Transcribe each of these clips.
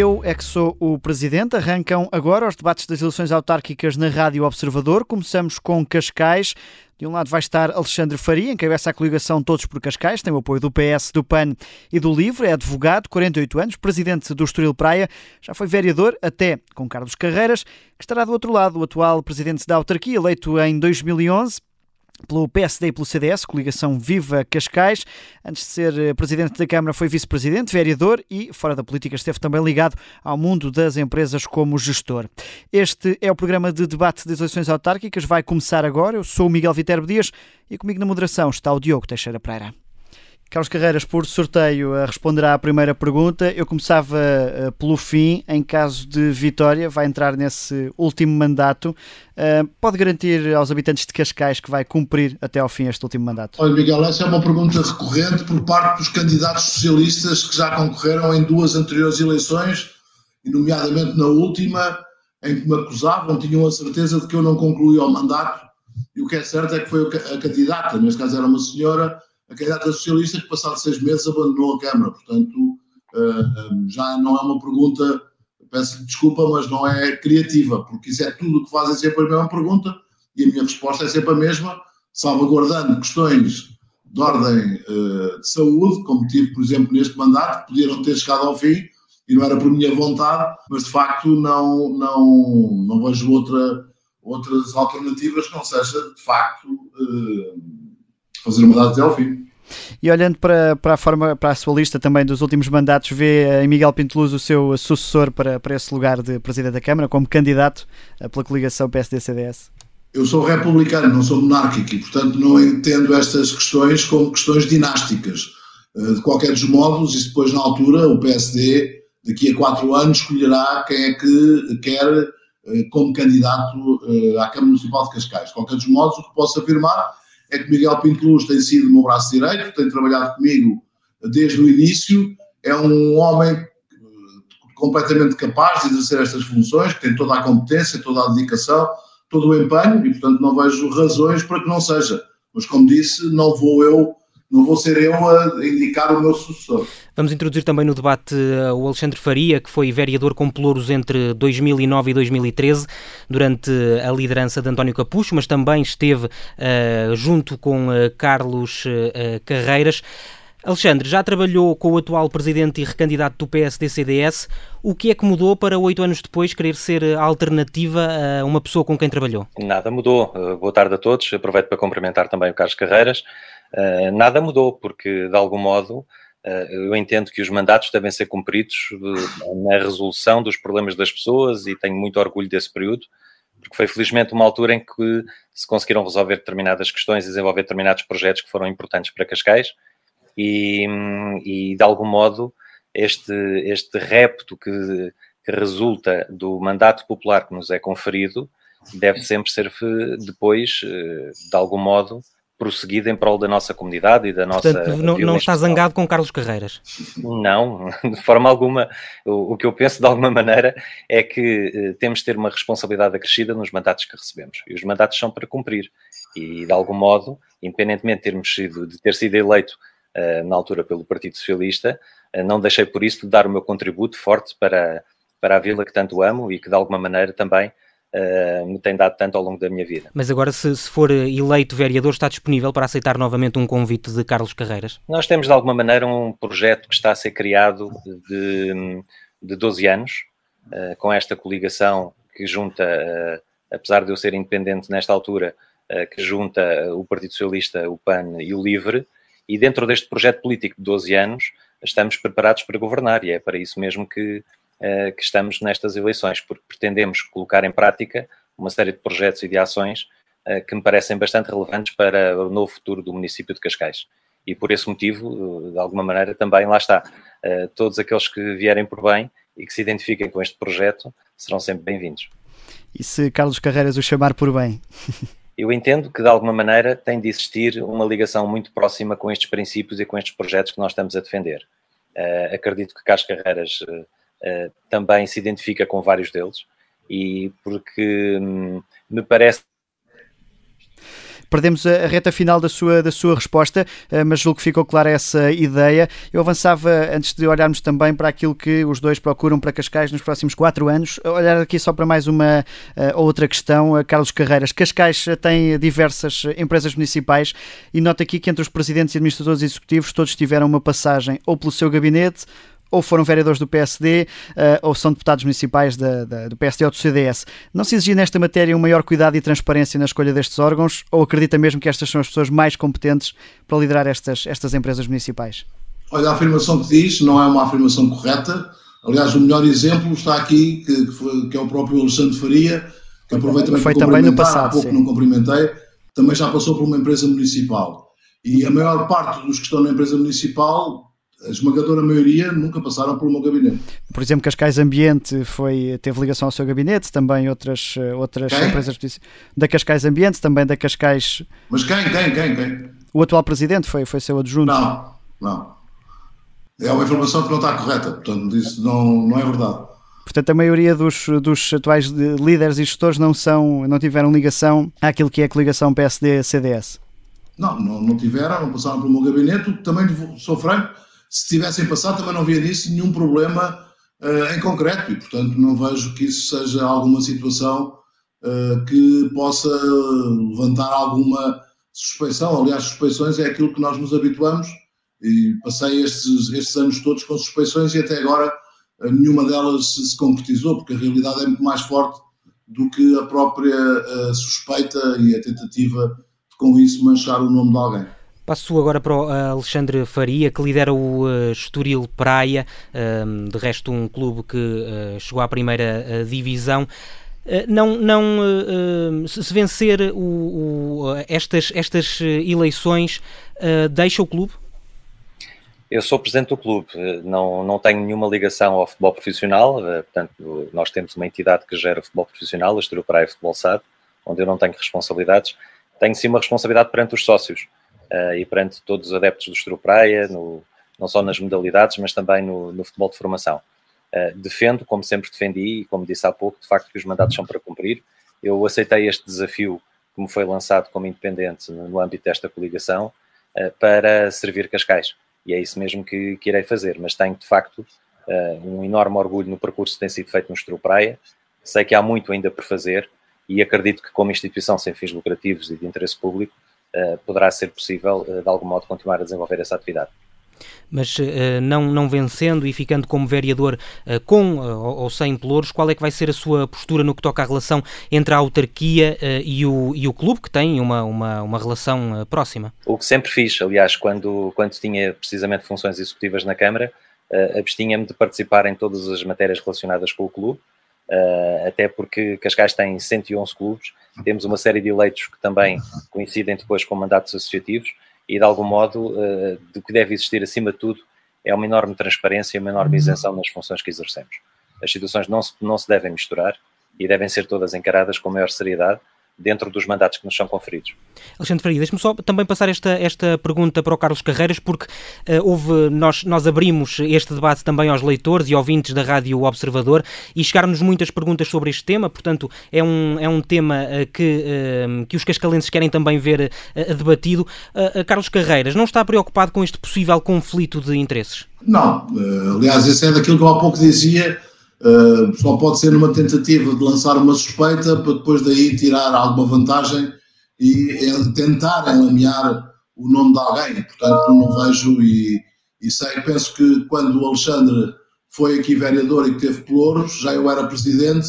Eu é que sou o presidente. Arrancam agora os debates das eleições autárquicas na Rádio Observador. Começamos com Cascais. De um lado vai estar Alexandre Faria, encabeça a coligação Todos por Cascais, tem o apoio do PS, do PAN e do LIVRE, é advogado, 48 anos, presidente do Estoril Praia, já foi vereador até com Carlos Carreiras, que estará do outro lado, o atual presidente da autarquia, eleito em 2011 pelo PSD e pelo CDS, coligação Viva Cascais. Antes de ser eh, presidente da Câmara, foi vice-presidente, vereador e, fora da política, esteve também ligado ao mundo das empresas como gestor. Este é o programa de debate das eleições autárquicas. Vai começar agora. Eu sou o Miguel Viterbo Dias e comigo na moderação está o Diogo Teixeira Pereira. Carlos Carreiras, por sorteio, responderá à primeira pergunta. Eu começava uh, pelo fim. Em caso de vitória, vai entrar nesse último mandato. Uh, pode garantir aos habitantes de Cascais que vai cumprir até ao fim este último mandato? Olha, Miguel, essa é uma pergunta recorrente por parte dos candidatos socialistas que já concorreram em duas anteriores eleições, e nomeadamente na última, em que me acusavam, tinham a certeza de que eu não concluía o mandato. E o que é certo é que foi a candidata, neste caso era uma senhora a candidata socialista que, passado seis meses, abandonou a Câmara. Portanto, uh, já não é uma pergunta, peço desculpa, mas não é criativa, porque isso é tudo o que fazem sempre a mesma pergunta e a minha resposta é sempre a mesma, salvaguardando questões de ordem uh, de saúde, como tive, por exemplo, neste mandato, que podiam ter chegado ao fim e não era por minha vontade, mas de facto não, não, não vejo outra, outras alternativas que não seja, de facto, uh, fazer o mandato até ao fim. E olhando para, para, a forma, para a sua lista também dos últimos mandatos, vê em Miguel Pinteluz o seu sucessor para, para esse lugar de Presidente da Câmara, como candidato eh, pela coligação PSD-CDS? Eu sou republicano, não sou monárquico e, portanto, não entendo estas questões como questões dinásticas. Eh, de qualquer dos modos, e depois, na altura, o PSD, daqui a quatro anos, escolherá quem é que quer eh, como candidato à Câmara Municipal de Cascais. De qualquer dos modos, o que posso afirmar é que Miguel Pinto Luz tem sido o meu braço direito, tem trabalhado comigo desde o início, é um homem eh, completamente capaz de exercer estas funções, que tem toda a competência, toda a dedicação, todo o empenho e, portanto, não vejo razões para que não seja. Mas, como disse, não vou eu não vou ser eu a indicar o meu sucessor. Vamos introduzir também no debate uh, o Alexandre Faria, que foi vereador com Pelouros entre 2009 e 2013, durante a liderança de António Capucho, mas também esteve uh, junto com uh, Carlos Carreiras. Alexandre, já trabalhou com o atual presidente e recandidato do PSD-CDS. O que é que mudou para oito anos depois querer ser a alternativa a uma pessoa com quem trabalhou? Nada mudou. boa tarde a todos. Aproveito para cumprimentar também o Carlos Carreiras. Uh, nada mudou, porque de algum modo uh, eu entendo que os mandatos devem ser cumpridos uh, na resolução dos problemas das pessoas e tenho muito orgulho desse período, porque foi felizmente uma altura em que se conseguiram resolver determinadas questões e desenvolver determinados projetos que foram importantes para Cascais. E, e de algum modo este, este repto que, que resulta do mandato popular que nos é conferido deve sempre ser depois, de algum modo, prosseguido em prol da nossa comunidade e da nossa. Portanto, não, não está zangado com Carlos Carreiras? Não, de forma alguma. O, o que eu penso de alguma maneira é que eh, temos de ter uma responsabilidade acrescida nos mandatos que recebemos. E os mandatos são para cumprir. E de algum modo, independentemente de, termos sido, de ter sido eleito uh, na altura pelo Partido Socialista, uh, não deixei por isso de dar o meu contributo forte para, para a vila que tanto amo e que de alguma maneira também uh, me tem dado tanto ao longo da minha vida. Mas agora, se, se, for eleito vereador, está disponível para aceitar novamente um convite de Carlos Carreiras? Nós temos, de alguma maneira, um projeto que está a ser criado de, de 12 anos, uh, com esta coligação que junta, uh, apesar de eu ser independente nesta altura, que junta o Partido Socialista, o PAN e o LIVRE, e dentro deste projeto político de 12 anos, estamos preparados para governar, e é para isso mesmo que uh, que estamos nestas eleições, porque pretendemos colocar em prática uma série de projetos e de ações uh, que me parecem bastante relevantes para o novo futuro do município de Cascais. E por esse motivo, eh, de alguma maneira, também lá está. todos aqueles que vierem por bem e que se identifiquem com este projeto serão sempre bem-vindos. E se Carlos Carreiras o chamar por bem? eu entendo que de alguma maneira tem de existir uma ligação muito próxima com estes princípios e com estes projetos que nós estamos a defender. Uh, acredito que Carlos Carreiras uh, uh, também se identifica com vários deles e porque hum, me parece Perdemos a, reta final da sua, da sua resposta, uh, mas julgo que ficou clara essa ideia. Eu avançava, antes de olharmos também para aquilo que os dois procuram para Cascais nos próximos quatro anos, olhar aqui só para mais uma uh, outra questão. Carlos Carreiras, Cascais tem diversas empresas municipais e nota aqui que entre os presidentes e administradores executivos todos tiveram uma passagem ou pelo seu gabinete ou foram vereadores do PSD uh, ou são deputados municipais da, da, do PSD ou do CDS. Não se exigia nesta matéria um maior cuidado e transparência na escolha destes órgãos ou acredita mesmo que estas são as pessoas mais competentes para liderar estas, estas empresas municipais? Olha, a afirmação que diz não é uma afirmação correta. Aliás, o melhor exemplo está aqui, que, que, é o próprio Alexandre Faria, que aproveito também foi também no passado, há pouco sim. não cumprimentei, também já passou por uma empresa municipal. E a maior parte dos que estão na empresa municipal a esmagadora maioria nunca passaram pelo meu gabinete. Por exemplo, Cascais Ambiente foi, teve ligação ao seu gabinete, também outras, outras quem? empresas da Cascais Ambiente, também da Cascais. Mas quem, quem, quem, quem? O atual presidente foi, foi seu adjunto. Não, não. É uma informação que não está correta, portanto, isso não, não é verdade. Portanto, a maioria dos, dos atuais líderes e gestores não, são, não tiveram ligação àquilo que é a coligação PSD-CDS. Não, não, não tiveram, não passaram pelo meu gabinete. Também sou franco, se tivessem passado também não havia nisso nenhum problema uh, em concreto e, portanto, não vejo que isso seja alguma situação uh, que possa levantar alguma suspeição. Aliás, suspeições é aquilo que nós nos habituamos e passei estes, estes anos todos com suspeições e até agora uh, nenhuma delas se, se concretizou, porque a realidade é muito mais forte do que a própria suspeita e a tentativa de com isso manchar o nome de alguém. Passo agora para o eh, Alexandre Faria, que lidera o uh, Estoril Praia, uh, de resto um clube que uh, chegou à primeira divisão. não, não se vencer o, o, estas, estas eleições, deixa o clube? Eu sou presidente do clube, não, não tenho nenhuma ligação ao futebol profissional, portanto, nós temos uma entidade que gera futebol profissional, a Estoril Praia Futebol SAD, onde eu não tenho responsabilidades. Tenho sim uma responsabilidade perante os sócios uh, e perante todos os adeptos do Estru Praia, no, não só nas modalidades, mas também no, no futebol de formação. Uh, defendo, como sempre defendi, e como disse há pouco, de facto que os mandatos são para cumprir. Eu aceitei este desafio que me foi lançado como independente no, no âmbito desta coligação uh, para servir Cascais. E é isso mesmo que, que irei fazer, mas tenho de facto um enorme orgulho no percurso que tem sido feito no Estru Praia. Sei que há muito ainda por fazer e acredito que como instituição sem fins lucrativos e de interesse público poderá ser possível, uh, de algum modo, continuar a desenvolver essa atividade mas uh, não, não vencendo e ficando como vereador com ou sem pelouros, qual é que vai ser a sua postura no que toca à relação entre a autarquia e, o, e o clube, que tem uma, uma, uma relação próxima? O que sempre fiz, aliás, quando, quando tinha precisamente funções executivas na Câmara, abstinha-me de participar em todas as matérias relacionadas com o clube, até porque Cascais tem 111 clubes temos uma série de eleitos que também coincidem depois com mandatos associativos e, de algum modo, uh, do que deve existir acima de tudo é uma enorme transparência e uma enorme isenção nas funções que exercemos. As situações não se, não se devem misturar e devem ser todas encaradas com maior seriedade dentro dos mandatos que nos são conferidos. Alexandre Faria, deixe-me só também passar esta, esta pergunta para o Carlos Carreiras, porque uh, houve, nós, nós abrimos este debate também aos leitores e ouvintes da Rádio Observador e chegaram-nos muitas perguntas sobre este tema, portanto é um, é um tema uh, que, uh, que os cascalenses querem também ver debatido. Carlos Carreiras, não está preocupado com este possível conflito de interesses? Não, aliás, isso é daquilo que eu há pouco dizia, Uh, só pode ser numa tentativa de lançar uma suspeita para depois daí tirar alguma vantagem e tentar enlamear o nome de alguém. Portanto, não vejo e, e sei, penso que quando o Alexandre foi aqui vereador e que teve pelouros, já eu era presidente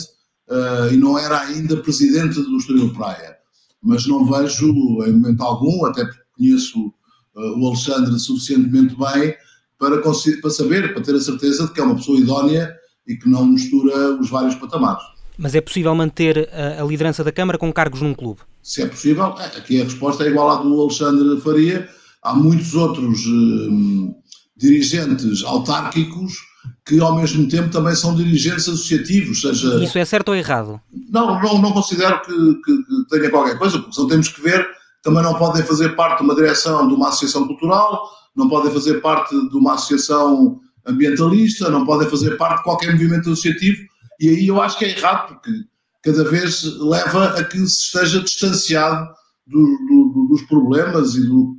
uh, e não era ainda presidente do Estoril Praia. Mas não vejo em momento algum, até porque conheço uh, o Alexandre suficientemente bem para, para saber, para ter a certeza de que é uma pessoa idónea e que não mistura os vários patamares. Mas é possível manter a, a liderança da Câmara com cargos num clube? Se é possível, é, aqui a resposta é igual à do Alexandre Faria. Há muitos outros hum, dirigentes autárquicos que ao mesmo tempo também são dirigentes associativos, seja... Isso é certo ou errado? Não, não, não considero que, que, que tenha qualquer coisa, porque só temos que ver, também não podem fazer parte de uma direção de uma associação cultural, não podem fazer parte de uma associação ambientalista, não podem fazer parte de qualquer movimento associativo, e aí eu acho que é errado, porque cada vez leva a que se esteja distanciado do, do, dos problemas e do,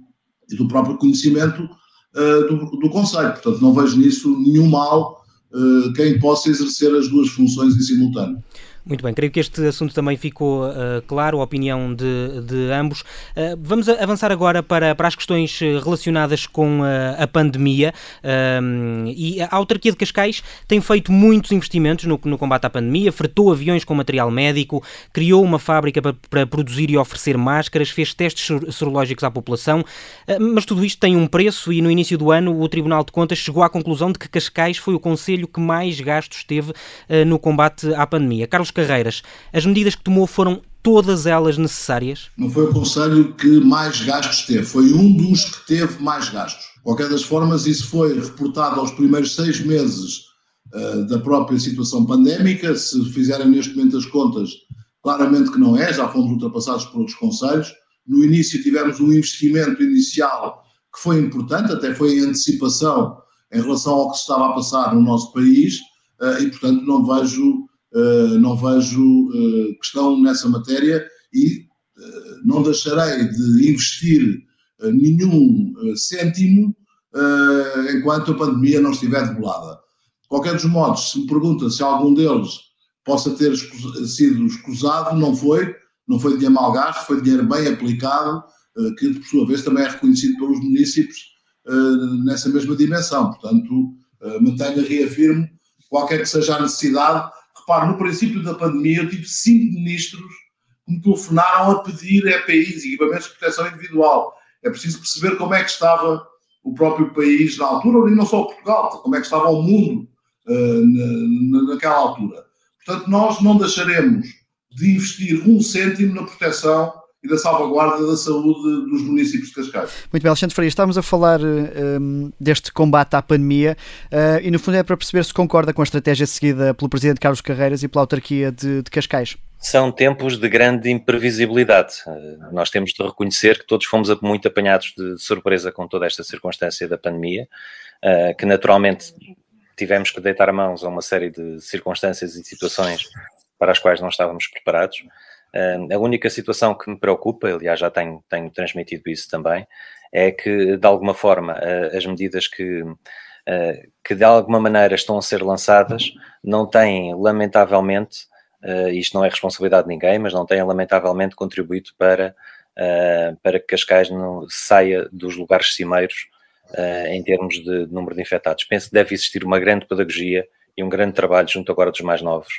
e do próprio conhecimento uh, do, do Conselho. Portanto, não vejo nisso nenhum mal uh, quem possa exercer as duas funções em simultâneo. Muito bem, creio que este assunto também ficou uh, claro, a opinião de, de ambos. Uh, vamos avançar agora para, para as questões relacionadas com uh, a pandemia. e a autarquia de Cascais tem feito muitos investimentos no, no combate à pandemia, fretou aviões com material médico, criou uma fábrica para, para produzir e oferecer máscaras, fez testes sorológicos à população, mas tudo isto tem um preço e no início do ano o Tribunal de Contas chegou à conclusão de que Cascais foi o conselho que mais gastos teve no combate à pandemia. Carlos Carreiras, as medidas que tomou foram todas elas necessárias? Não foi o Conselho que mais gastos teve, foi um dos que teve mais gastos. De qualquer das formas, isso foi reportado aos primeiros seis meses uh, da própria situação pandémica. Se fizerem neste momento as contas, claramente que não é, já fomos ultrapassados por outros conselhos. No início tivemos um investimento inicial que foi importante, até foi em antecipação em relação ao que se estava a passar no nosso país, uh, e portanto não vejo eh, não vejo eh, questão nessa matéria e eh, não deixarei de investir nenhum cêntimo enquanto a pandemia não estiver debelada. De qualquer dos modos, se me pergunta se algum deles possa ter sido escusado, não foi, não foi dinheiro mal gasto, foi dinheiro bem aplicado, que por sua vez também é reconhecido pelos municípios nessa mesma dimensão. Portanto, mantenho e reafirmo, qualquer que seja a necessidade, Repare, no princípio da pandemia eu tive cinco ministros que me telefonaram a pedir EPIs, equipamentos de proteção individual. É preciso perceber como é que estava o próprio país na altura, e não só Portugal, como é que estava o mundo uh, na, naquela altura. Portanto, nós não deixaremos de investir um cêntimo na proteção e da salvaguarda da saúde dos municípios de Cascais. Muito bem, Alexandre Freire, estávamos a falar um, deste combate à pandemia uh, e no fundo é para perceber se concorda com a estratégia seguida pelo Presidente Carlos Carreiras e pela autarquia de, de Cascais. São tempos de grande imprevisibilidade. Uh, nós temos de reconhecer que todos fomos muito apanhados de surpresa com toda esta circunstância da pandemia, uh, que naturalmente tivemos que deitar mãos a uma série de circunstâncias e situações para as quais não estávamos preparados a única situação que me preocupa, aliás, já tenho, tenho transmitido isso também, é que, de alguma forma, as medidas que, que de alguma maneira estão a ser lançadas não têm, lamentavelmente, isto não é responsabilidade de ninguém, mas não têm, lamentavelmente, contribuído para, para que Cascais não saia dos lugares cimeiros em termos de número de infectados. Penso que deve existir uma grande pedagogia e um grande trabalho junto agora dos mais novos,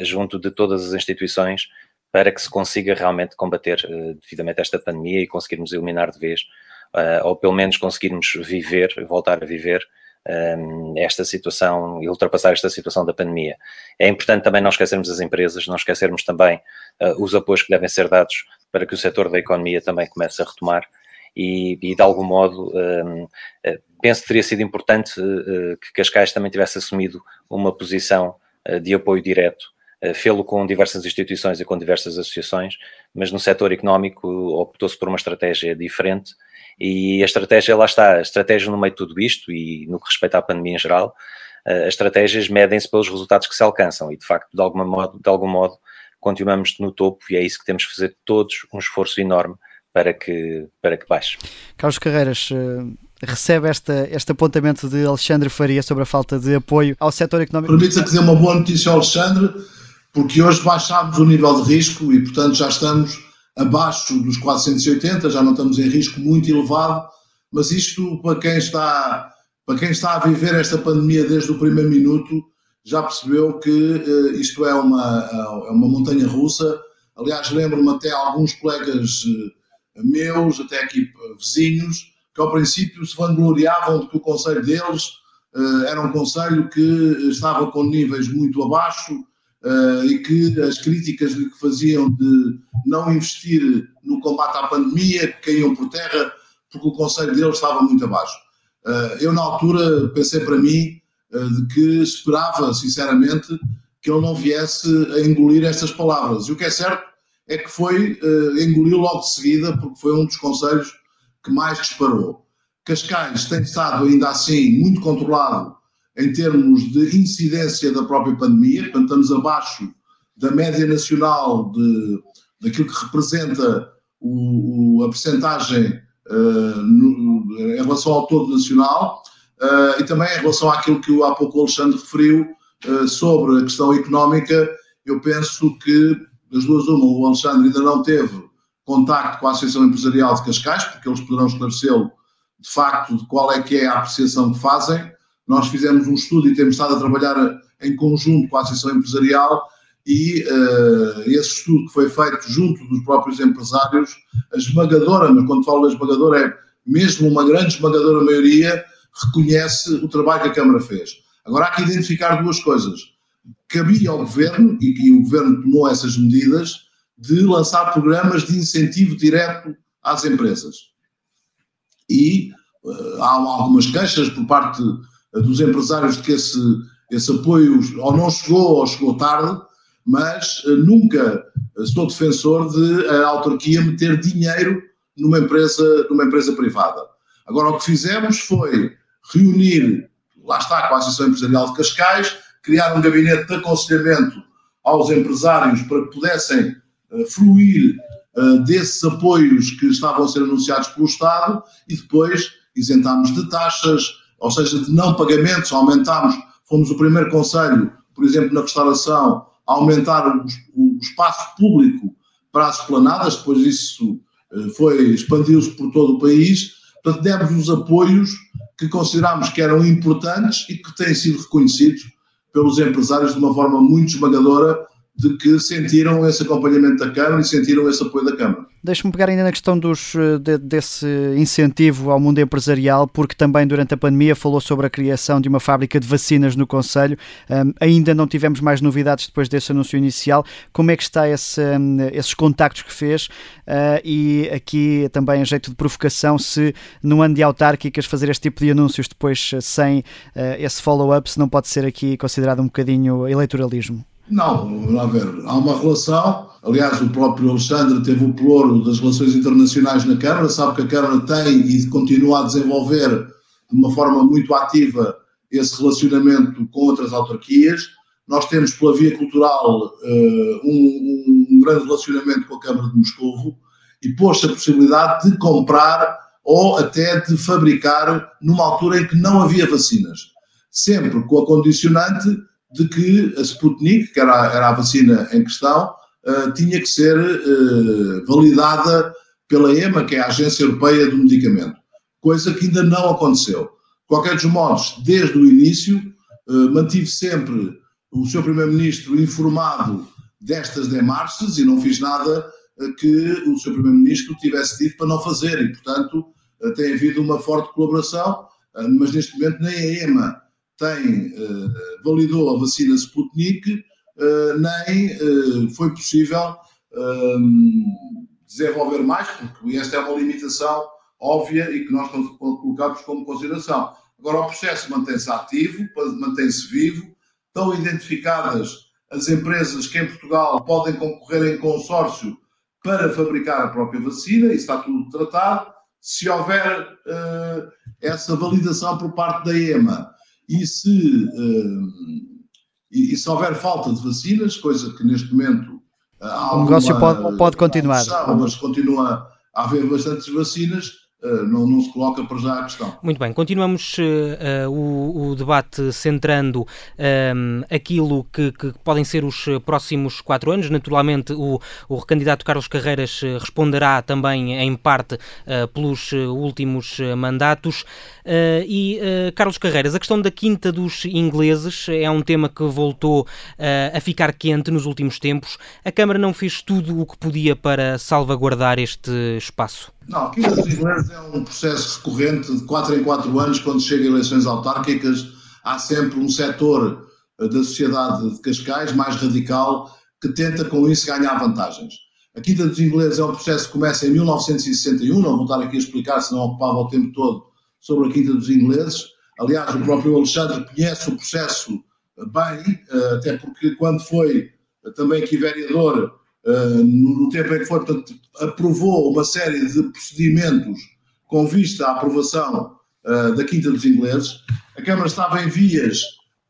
junto de todas as instituições, para que se consiga realmente combater uh, devidamente esta pandemia e conseguirmos eliminar de vez, uh, ou pelo menos conseguirmos viver, voltar a viver ehm, esta situação e ultrapassar esta situação da pandemia. É importante também não esquecermos as empresas, não esquecermos também uh, os apoios que devem ser dados para que o setor da economia também comece a retomar e, e de algum modo um, penso que teria sido importante que Cascais também tivesse assumido uma posição de apoio direto eh, fê-lo com diversas instituições e com diversas associações, mas no setor económico optou-se por uma estratégia diferente e a estratégia, lá está, a estratégia no meio de tudo isto e no que respeita à pandemia em geral, eh, as estratégias medem-se pelos resultados que se alcançam e, de facto, de, alguma modo, de algum modo, continuamos no topo e é isso que temos que fazer todos um esforço enorme para que, para que baixe. Carlos Carreiras, eh, recebe esta, este apontamento de Alexandre Faria sobre a falta de apoio ao setor económico? Permita que dê uma boa notícia ao Alexandre porque hoje baixámos o nível de risco e, portanto, já estamos abaixo dos 480, já não estamos em risco muito elevado, mas isto, para quem está, para quem está a viver esta pandemia desde o primeiro minuto, já percebeu que uh, isto é uma, é uma montanha russa. Aliás, lembro-me até alguns colegas uh, meus, até aqui uh, vizinhos, que ao princípio se vangloriavam de que o conselho deles era um conselho que estava com níveis muito abaixo, uh, e que as críticas que faziam de não investir no combate à pandemia, caíam por terra, porque o conselho deles estava muito abaixo. Uh, eu, na altura, pensei para mim uh, de que esperava, sinceramente, que ele não viesse a engolir estas palavras. E o que é certo é que foi, engoliu logo de seguida, porque foi um dos conselhos que mais disparou. Cascais tem estado ainda assim muito controlado em termos de incidência da própria pandemia, portanto, estamos abaixo da média nacional de, daquilo que representa o, o a percentagem em relação ao todo nacional e também em relação àquilo que há pouco o Alexandre referiu sobre a questão económica, eu penso que das duas uma, o Alexandre ainda não teve contacto com a Associação Empresarial de Cascais, porque eles poderão esclarecê-lo de facto de qual é que é a apreciação que fazem. Nós fizemos um estudo e temos estado a trabalhar em conjunto com a Associação Empresarial e uh, esse estudo que foi feito junto dos próprios empresários, a esmagadora, mas quando falo da esmagadora é mesmo uma grande esmagadora maioria, reconhece o trabalho que a Câmara fez. Agora há que identificar duas coisas. Cabia ao Governo, e, e o Governo tomou essas medidas, de lançar programas de incentivo direto às empresas. E uh, há algumas queixas por parte dos empresários de que esse, esse apoio ou não chegou ou chegou tarde, mas uh, nunca sou defensor de a autarquia meter dinheiro numa empresa, numa empresa privada. Agora, o que fizemos foi reunir, lá está, com a Associação Empresarial de Cascais, criar um gabinete de aconselhamento aos empresários para que pudessem uh, fruir uh, desses apoios que estavam a ser anunciados pelo Estado e depois isentámos de taxas, ou seja, de não pagamentos, aumentámos, fomos o primeiro conselho, por exemplo, na restauração, a aumentar o, o espaço público para as esplanadas, depois isso uh, foi, expandiu-se por todo o país, portanto demos os apoios que considerámos que eram importantes e que têm sido reconhecidos pelos empresários de uma forma muito esmagadora de que sentiram esse acompanhamento da Câmara e sentiram esse apoio da Câmara. Deixe-me pegar ainda na questão dos, eh, de, desse incentivo ao mundo empresarial, porque também durante a pandemia falou sobre a criação de uma fábrica de vacinas no Conselho. Um, ainda não tivemos mais novidades depois desse anúncio inicial. Como é que está esse, um, esses contactos que fez? Uh, e aqui também a jeito de provocação, se no ano de autárquicas fazer este tipo de anúncios depois eh, sem uh, esse follow-up, se não pode ser aqui considerado um bocadinho eleitoralismo? Não, a ver, há uma relação. Aliás, o próprio Alexandre teve o ploro das relações internacionais na Câmara, sabe que a Câmara tem e continua a desenvolver de uma forma muito ativa esse relacionamento com outras autarquias. Nós temos, pela via cultural, eh, um, um grande relacionamento com a Câmara de Moscovo e pôs-se a possibilidade de comprar ou até de fabricar numa altura em que não havia vacinas. Sempre com a condicionante de que a Sputnik, que era, era a vacina em questão, uh, tinha que ser uh, validada pela EMA, que é a Agência Europeia do Medicamento, coisa que ainda não aconteceu. De qualquer dos modos, desde o início, uh, mantive sempre o Sr. Primeiro-Ministro informado destas demarches e não fiz nada que o Sr. Primeiro-Ministro tivesse dito para não fazer e, portanto, tem havido uma forte colaboração, mas neste momento nem a EMA tem, uh, validou a vacina Sputnik, uh, nem uh, foi possível desenvolver mais, porque esta é uma limitação óbvia e que nós colocamos como consideração. Agora, o processo mantém-se ativo, mantém-se vivo, estão identificadas as empresas que em Portugal podem concorrer em consórcio para fabricar a própria vacina, isso está tudo tratado. Se houver uh, essa validação por parte da EMA e se, uh, e, e, se houver falta de vacinas, coisa que neste momento há o negócio pode, pode continuar. Mas continua a haver bastantes vacinas, não, não, se coloca para já a questão. Muito bem, continuamos uh, o, o, debate centrando um, aquilo que, que, podem ser os próximos quatro anos. Naturalmente, o, o recandidato Carlos Carreiras responderá também, em parte, uh, pelos últimos mandatos. Uh, e Carlos Carreiras, a questão da Quinta dos Ingleses é um tema que voltou a ficar quente nos últimos tempos. A Câmara não fez tudo o que podia para salvaguardar este espaço? Não, a Quinta dos Ingleses é um processo recorrente de 4 em 4 anos, quando chega a eleições autárquicas, há sempre um setor da sociedade de Cascais mais radical que tenta com isso ganhar vantagens. A Quinta dos Ingleses é um processo que começa em 1961, não vou estar aqui a explicar, senão ocupava o tempo todo sobre a Quinta dos Ingleses. Aliás, o próprio Alexandre conhece o processo bem, eh, até porque quando foi também aqui vereador, eh, no tempo em que foi, portanto, aprovou uma série de procedimentos com vista à aprovação eh, da Quinta dos Ingleses. A Câmara estava em vias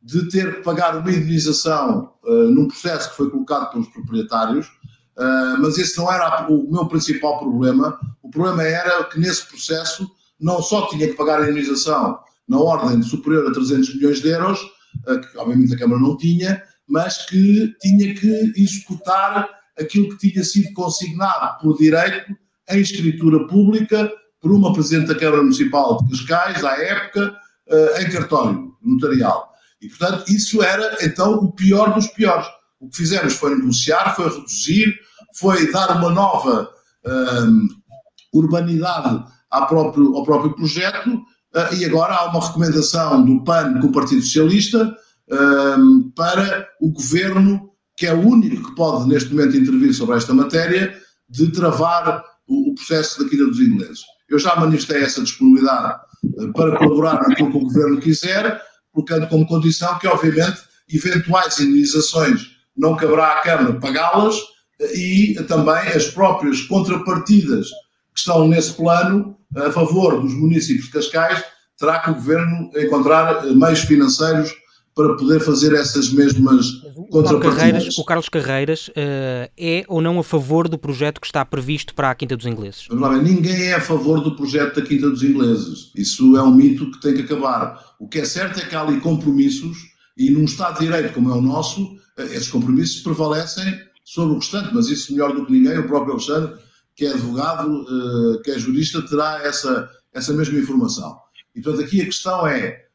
de ter que pagar uma indenização num processo que foi colocado pelos proprietários. uh, mas esse não era o meu principal problema. O problema era que nesse processo não só tinha que pagar a indenização na ordem superior a 300 milhões de euros, uh, que obviamente a Câmara não tinha, mas que tinha que executar aquilo que tinha sido consignado por direito em escritura pública por uma Presidente da Câmara Municipal de Cascais, à época, uh, em cartório notarial. E, portanto, isso era, então, o pior dos piores. O que fizemos foi negociar, foi reduzir, foi dar uma nova uh, urbanidade ao próprio, ao próprio projeto, uh, e agora há uma recomendação do PAN com o Partido Socialista para o Governo, que é o único que pode, neste momento, intervir sobre esta matéria, de travar o, o processo da quinta dos ingleses. Eu já manifestei essa disponibilidade eh, para colaborar naquilo que o Governo quiser, colocando como condição que, obviamente, eventuais indenizações não caberá à Câmara pagá-las eh, e também as próprias contrapartidas que estão nesse plano a favor dos municípios de Cascais, terá que o Governo encontrar eh, meios financeiros para poder fazer essas mesmas contrapartidas. O Carlos Carreiras uh, é ou não a favor do projeto que está previsto para a Quinta dos Ingleses? Ninguém é a favor do projeto da Quinta dos Ingleses. Isso é um mito que tem que acabar. O que é certo é que há ali compromissos e num Estado de Direito como é o nosso, uh, esses compromissos prevalecem sobre o restante, mas isso melhor do que ninguém, o próprio Alexandre, que é advogado, uh, que é jurista, terá essa, essa mesma informação. E portanto aqui a questão é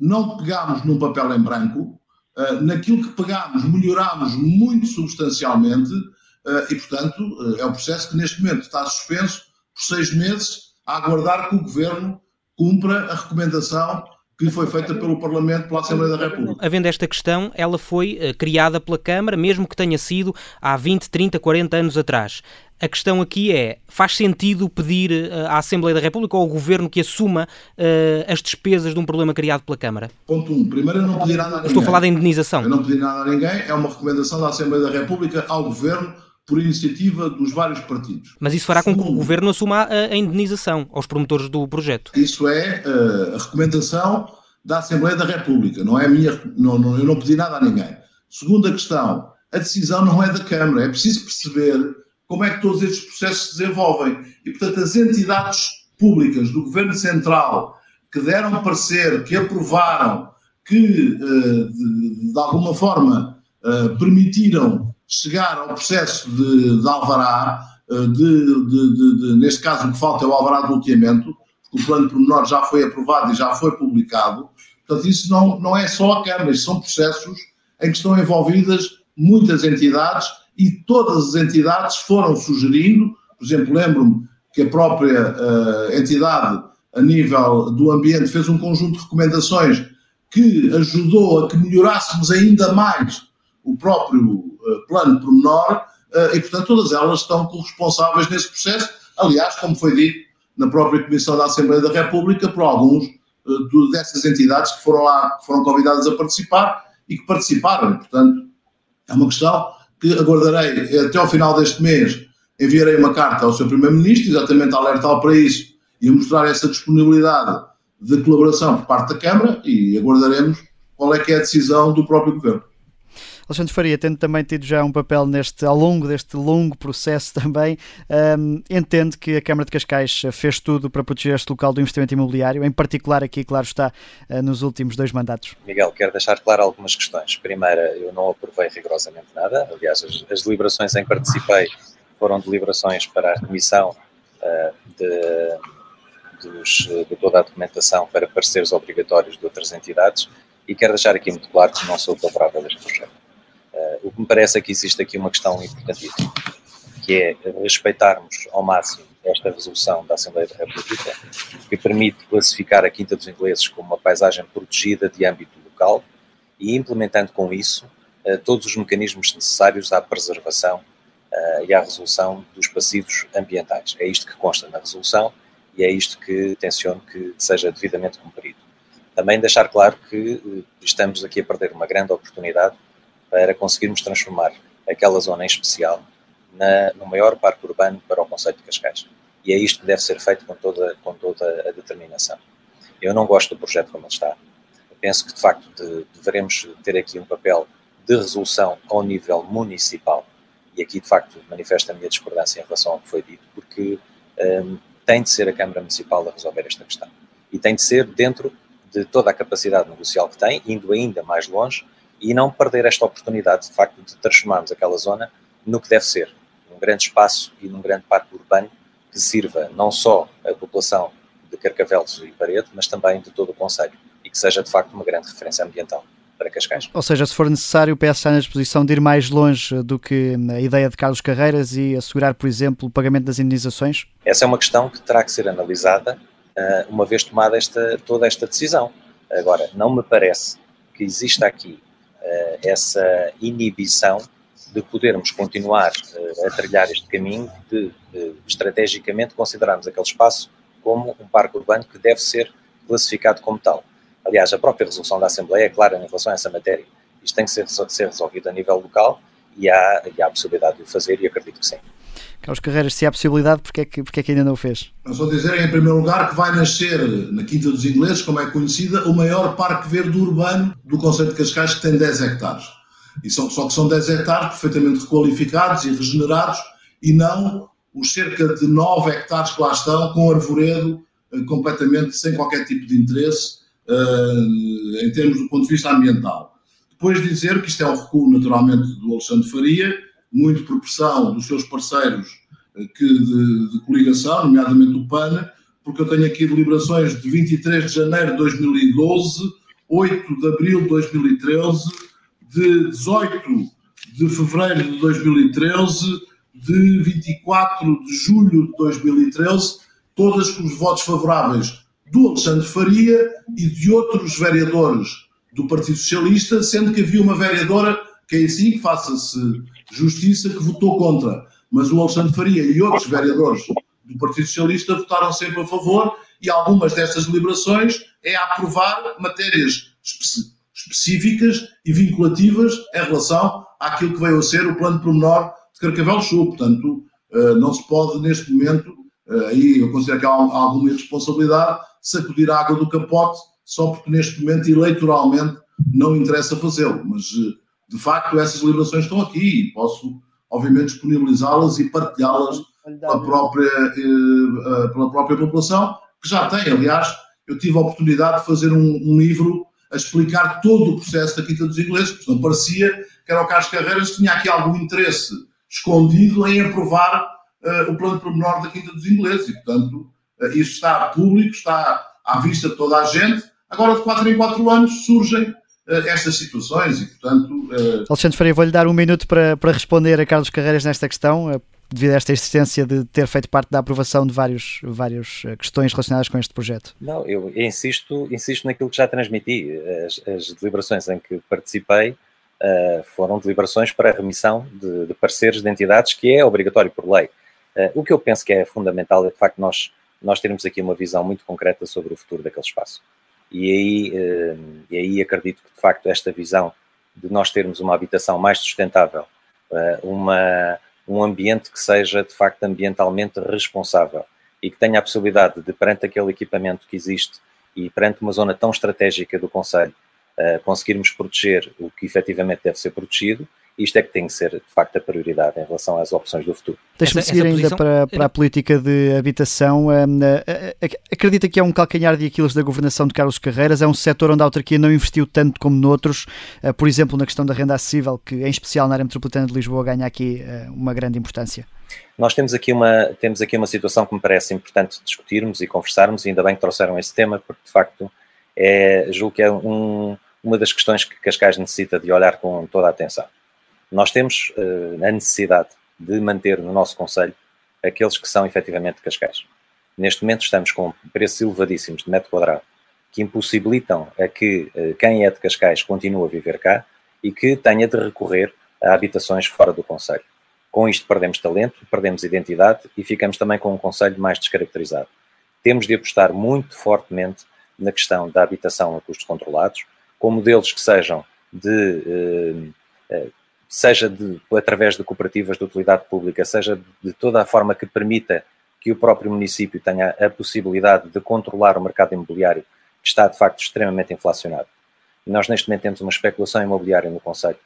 não pegámos num papel em branco, uh, naquilo que pegámos, melhorámos muito substancialmente uh, e, portanto, uh, é um processo que neste momento está suspenso por seis meses a aguardar que o Governo cumpra a recomendação que foi feita pelo Parlamento, pela Assembleia da República. Havendo esta questão, ela foi uh, criada pela Câmara, mesmo que tenha sido há 20, 30, 40 anos atrás. A questão aqui é: faz sentido pedir uh, à Assembleia da República ou ao Governo que assuma uh, as despesas de um problema criado pela Câmara? Ponto 1. Um. Primeiro, eu não pedi nada a ninguém. Estou a falar da indenização. Eu não pedi nada a ninguém, é uma recomendação da Assembleia da República ao Governo por iniciativa dos vários partidos. Mas isso fará com que o Governo assuma a, indenização aos promotores do projeto? Isso é uh, a recomendação da Assembleia da República, não é minha, não, não, eu não pedi nada a ninguém. Segunda questão, a decisão não é da Câmara, é preciso perceber como é que todos estes processos se desenvolvem. E, portanto, as entidades públicas do Governo Central que deram parecer, que aprovaram, que eh, de, de alguma forma eh, permitiram chegar ao processo de, de alvará, eh, de, de, neste caso o que falta é o alvará de loteamento, porque o plano pormenor já foi aprovado e já foi publicado. Portanto, isso não, não é só a Câmara, são processos em que estão envolvidas muitas entidades e todas as entidades foram sugerindo, por exemplo, lembro-me que a própria uh, entidade a nível do ambiente fez um conjunto de recomendações que ajudou a que melhorássemos ainda mais o próprio plano pormenor uh, e, portanto, todas elas estão corresponsáveis nesse processo. Aliás, como foi dito na própria Comissão da Assembleia da República, por alguns uh, dessas entidades que foram lá, que foram convidadas a participar e que participaram. Portanto, é uma questão que aguardarei até ao final deste mês. Enviarei uma carta ao Sr. Primeiro-Ministro, exatamente a alertá-lo para isso e a mostrar essa disponibilidade de colaboração por parte da Câmara e aguardaremos qual é que é a decisão do próprio Governo. Alexandre Faria, tendo também tido já um papel neste, ao longo deste longo processo também, um, entende que a Câmara de Cascais fez tudo para proteger este local do investimento imobiliário, em particular aqui, claro está, uh, nos últimos dois mandatos? Miguel, quero deixar claro algumas questões. Primeira, eu não aprovei rigorosamente nada, aliás, as, as deliberações em que participei foram deliberações para a Comissão uh, de, dos, de toda a documentação para pareceres obrigatórios de outras entidades e quero deixar aqui muito claro que não sou favorável a este projeto. Uh, o que me parece é que existe aqui uma questão importantíssima, que é respeitarmos ao máximo esta resolução da Assembleia da República, que permite classificar a Quinta dos Ingleses como uma paisagem protegida de âmbito local e implementando com isso uh, todos os mecanismos necessários à preservação uh, e à resolução dos passivos ambientais. É isto que consta na resolução e é isto que tenciono que seja devidamente cumprido. Também deixar claro que estamos aqui a perder uma grande oportunidade para conseguirmos transformar aquela zona em especial na, no maior parque urbano para o Conceito de Cascais. E é isto que deve ser feito com toda, com toda a determinação. Eu não gosto do projeto como ele está. Eu penso que, de facto, de, devemos ter aqui um papel de resolução ao nível municipal e aqui de facto manifesto a minha discordância em relação ao que foi dito, porque um, tem de ser a Câmara Municipal a resolver esta questão. E tem de ser dentro de toda a capacidade negocial que tem, indo ainda mais longe, e não perder esta oportunidade, de facto, de transformarmos aquela zona no que deve ser, num grande espaço e num grande parque urbano que sirva não só a população de Carcavelos e Parede, mas também de todo o Conselho, e que seja, de facto, uma grande referência ambiental para Cascais. Ou seja, se for necessário, o PS está na disposição de ir mais longe do que a ideia de Carlos Carreiras e assegurar, por exemplo, o pagamento das indenizações? Essa é uma questão que terá que ser analisada uh, uma vez tomada esta, toda esta decisão. Agora, não me parece que exista aqui essa inibição de podermos continuar uh, a trilhar este caminho de, estrategicamente considerarmos aquele espaço como um parque urbano que deve ser classificado como tal. Aliás, a própria resolução da Assembleia é clara em relação a essa matéria. Isto tem que ser, ser resolvido a nível local e há, e há a possibilidade de o fazer e acredito que sim. Carlos Carreiras, se há possibilidade, porque é que, porque é que ainda não o fez? Não só dizer, em primeiro lugar, que vai nascer na Quinta dos Ingleses, como é conhecida, o maior parque verde urbano do Conselho de Cascais, que tem 10 hectares. E só, só que são 10 hectares perfeitamente requalificados e regenerados, e não os cerca de 9 hectares que lá estão, com arvoredo eh, completamente sem qualquer tipo de interesse uh, em termos do ponto de vista ambiental. Depois dizer que isto é um recuo naturalmente do Alexandre Faria, muito por pressão dos seus parceiros uh, que de, de, coligação, nomeadamente o PAN, porque eu tenho aqui deliberações de 23 de janeiro de 2012, 8 de abril de 2013, de 18 de fevereiro de 2013, de 24 de julho de 2013, todas com os votos favoráveis do Alexandre Faria e de outros vereadores do Partido Socialista, sendo que havia uma vereadora, que é assim que faça-se justiça, que votou contra. Mas o Alexandre Faria e outros vereadores do Partido Socialista votaram sempre a favor e algumas destas deliberações é aprovar matérias espe específicas e vinculativas em relação àquilo que veio a ser o plano de pormenor de Carcavel Sul. Portanto, eh, não se pode neste momento, eh, aí eu considero que há alguma irresponsabilidade, sacudir a água do capote só porque neste momento eleitoralmente não interessa fazê-lo. Mas eh, de facto essas liberações estão aqui e posso obviamente disponibilizá-las e partilhá-las pela própria, eh, eh, pela própria população, que já tem. Aliás, eu tive a oportunidade de fazer um, um livro a explicar todo o processo da Quinta dos Ingleses, porque não parecia que era o Carlos Carreiras que tinha aqui algum interesse escondido em aprovar uh, o plano pormenor da Quinta dos Ingleses. E, portanto, eh, isso está público, está à vista de toda a gente. Agora, de 4 em 4 anos, surgem estas situações e, portanto... Uh... Alexandre Faria, vou-lhe dar um minuto para, para responder a Carlos Carreiras nesta questão, devido a esta existência de ter feito parte da aprovação de várias vários questões relacionadas com este projeto. Não, eu insisto, insisto naquilo que já transmiti. As, as deliberações em que participei uh, foram deliberações para a remissão de, de pareceres de entidades, que é obrigatório por lei. Uh, o que eu penso que é fundamental é, de facto, nós nós termos aqui uma visão muito concreta sobre o futuro daquele espaço. E aí, eh, e aí acredito que, de facto, esta visão de nós termos uma habitação mais sustentável, eh, uma, um ambiente que seja, de facto, ambientalmente responsável e que tenha a possibilidade de, perante aquele equipamento que existe e perante uma zona tão estratégica do Conselho, eh, conseguirmos proteger o que efetivamente deve ser protegido isto é que tem que ser, de facto, a prioridade em relação às opções do futuro. Deixa-me seguir ainda para, para a política de habitação. Acredita que é um calcanhar de Aquiles da governação de Carlos Carreiras? É um setor onde a autarquia não investiu tanto como noutros, eh, por exemplo, na questão da renda acessível, que em especial na área metropolitana de Lisboa ganha aqui eh, uma grande importância. Nós temos aqui, uma, temos aqui uma situação que me parece importante discutirmos e conversarmos, e ainda bem que trouxeram esse tema, porque de facto é, julgo que é um, uma das questões que Cascais necessita de olhar com toda a atenção nós temos uh, a necessidade de manter no nosso Conselho aqueles que são efetivamente cascais. Neste momento estamos com preços elevadíssimos de metro quadrado que impossibilitam a que uh, quem é de Cascais continue a viver cá e que tenha de recorrer a habitações fora do Conselho. Com isto perdemos talento, perdemos identidade e ficamos também com um Conselho mais descaracterizado. Temos de apostar muito fortemente na questão da habitação a custos controlados, com modelos que sejam de uh, seja de, através de cooperativas de utilidade pública, seja de toda a forma que permita que o próprio município tenha a possibilidade de controlar o mercado imobiliário, que está de facto extremamente inflacionado. Nós neste momento temos uma especulação imobiliária no Conselho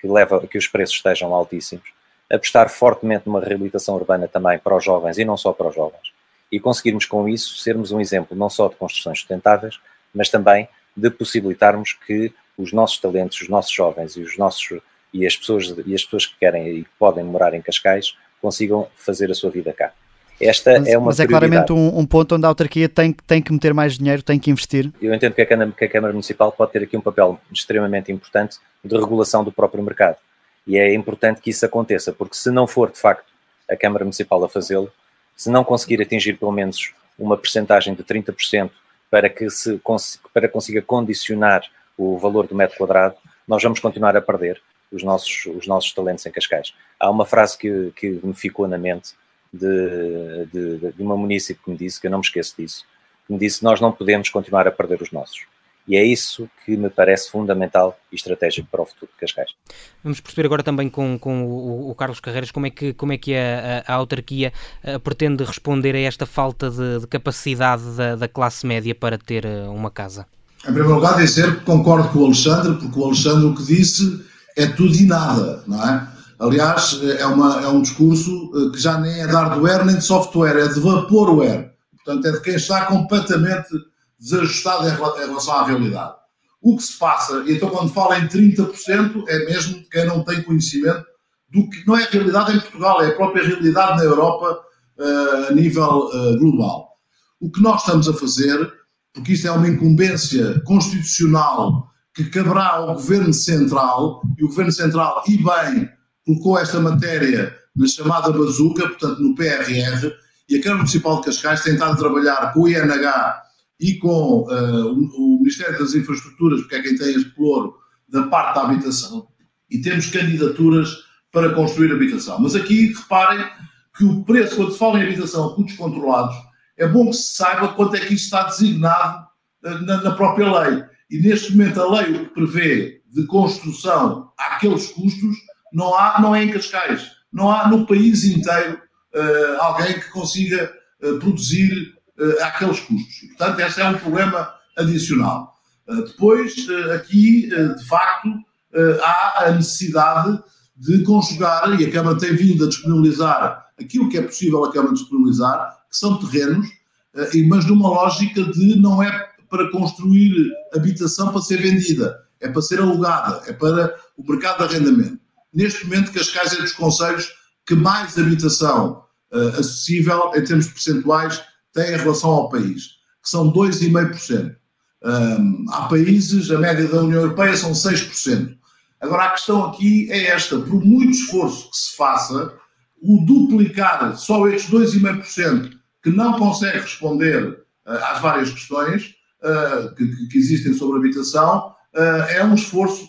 que leva a que os preços estejam altíssimos apostar fortemente numa reabilitação urbana também para os jovens e não só para os jovens, e conseguirmos com isso sermos um exemplo não só de construções sustentáveis, mas também de possibilitarmos que os nossos talentos, os nossos jovens e os nossos e as pessoas e as pessoas que querem e que podem morar em Cascais consigam fazer a sua vida cá. Esta mas, é uma Mas é claramente um, um, ponto onde a autarquia tem, tem que meter mais dinheiro, tem que investir. Eu entendo que a, Câmara, que a Câmara Municipal pode ter aqui um papel extremamente importante de regulação do próprio mercado. E é importante que isso aconteça, porque se não for de facto a Câmara Municipal a fazê-lo, se não conseguir atingir pelo menos uma percentagem de 30% para que se para consiga condicionar o valor do metro quadrado, nós vamos continuar a perder os nossos, os nossos talentos em Cascais. Há uma frase que, que me ficou na mente de, de, de uma município que me disse, que eu não me esqueço disso, que me disse nós não podemos continuar a perder os nossos. E é isso que me parece fundamental e estratégico para o futuro de Cascais. Vamos perceber agora também com, com o, o, Carlos Carreiras como é que, como é que a, a, a autarquia a, pretende responder a esta falta de, de capacidade da, da, classe média para ter eh, uma casa. Em primeiro lugar, dizer que concordo com o Alexandre, porque o Alexandre o que disse é tudo e nada, não é? Aliás, é, uma, é um discurso eh, que já nem é de hardware nem de software, é de vaporware. Portanto, é de quem está completamente desajustado em relação à realidade. O que se passa, e então quando fala em 30%, é mesmo de quem não tem conhecimento do que não é a realidade em Portugal, é a própria realidade na Europa uh, a nível uh, global. O que nós estamos a fazer, porque isto é uma incumbência constitucional que caberá ao Governo Central, e o Governo Central, e bem, colocou esta matéria na chamada bazuca, portanto no PRR, e a Câmara Municipal de Cascais tem estado a trabalhar com o INH e com uh, o, Ministério das Infraestruturas, porque é quem tem este ploro da parte da habitação, e temos candidaturas para construir habitação. Mas aqui reparem que o preço, quando se fala em habitação a custos controlados, é bom que se saiba quanto é que isto está designado uh, na, na própria lei. E neste momento a lei o que prevê de construção àqueles custos não há, não é em Cascais, não há no país inteiro uh, alguém que consiga uh, produzir uh, aqueles custos. Portanto, esse é um problema adicional. depois, aqui, de facto, há a necessidade de conjugar, e a Câmara tem vindo a disponibilizar aquilo que é possível a Câmara disponibilizar, que são terrenos, mas numa lógica de não é para construir habitação para ser vendida, é para ser alugada, é para o mercado de arrendamento. Neste momento, Cascais é dos conselhos que mais habitação uh, acessível, em termos percentuais, tem em relação ao país, que são 2,5%. Um, há países, a média da União Europeia são 6%. Agora, a questão aqui é esta: por muito esforço que se faça, o duplicar só estes 2,5% que não consegue responder uh, às várias questões uh, que, que, existem sobre habitação uh, é um esforço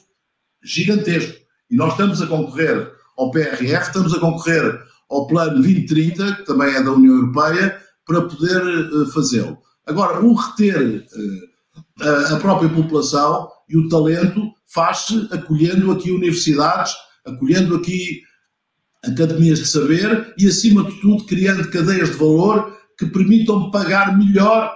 gigantesco. E nós estamos a concorrer ao PRR, estamos a concorrer ao Plano 2030, que também é da União Europeia, para poder uh, fazê-lo. Agora, o reter a própria população e o talento faz-se acolhendo aqui universidades, acolhendo aqui academias de saber e, acima de tudo, criando cadeias de valor que permitam pagar melhor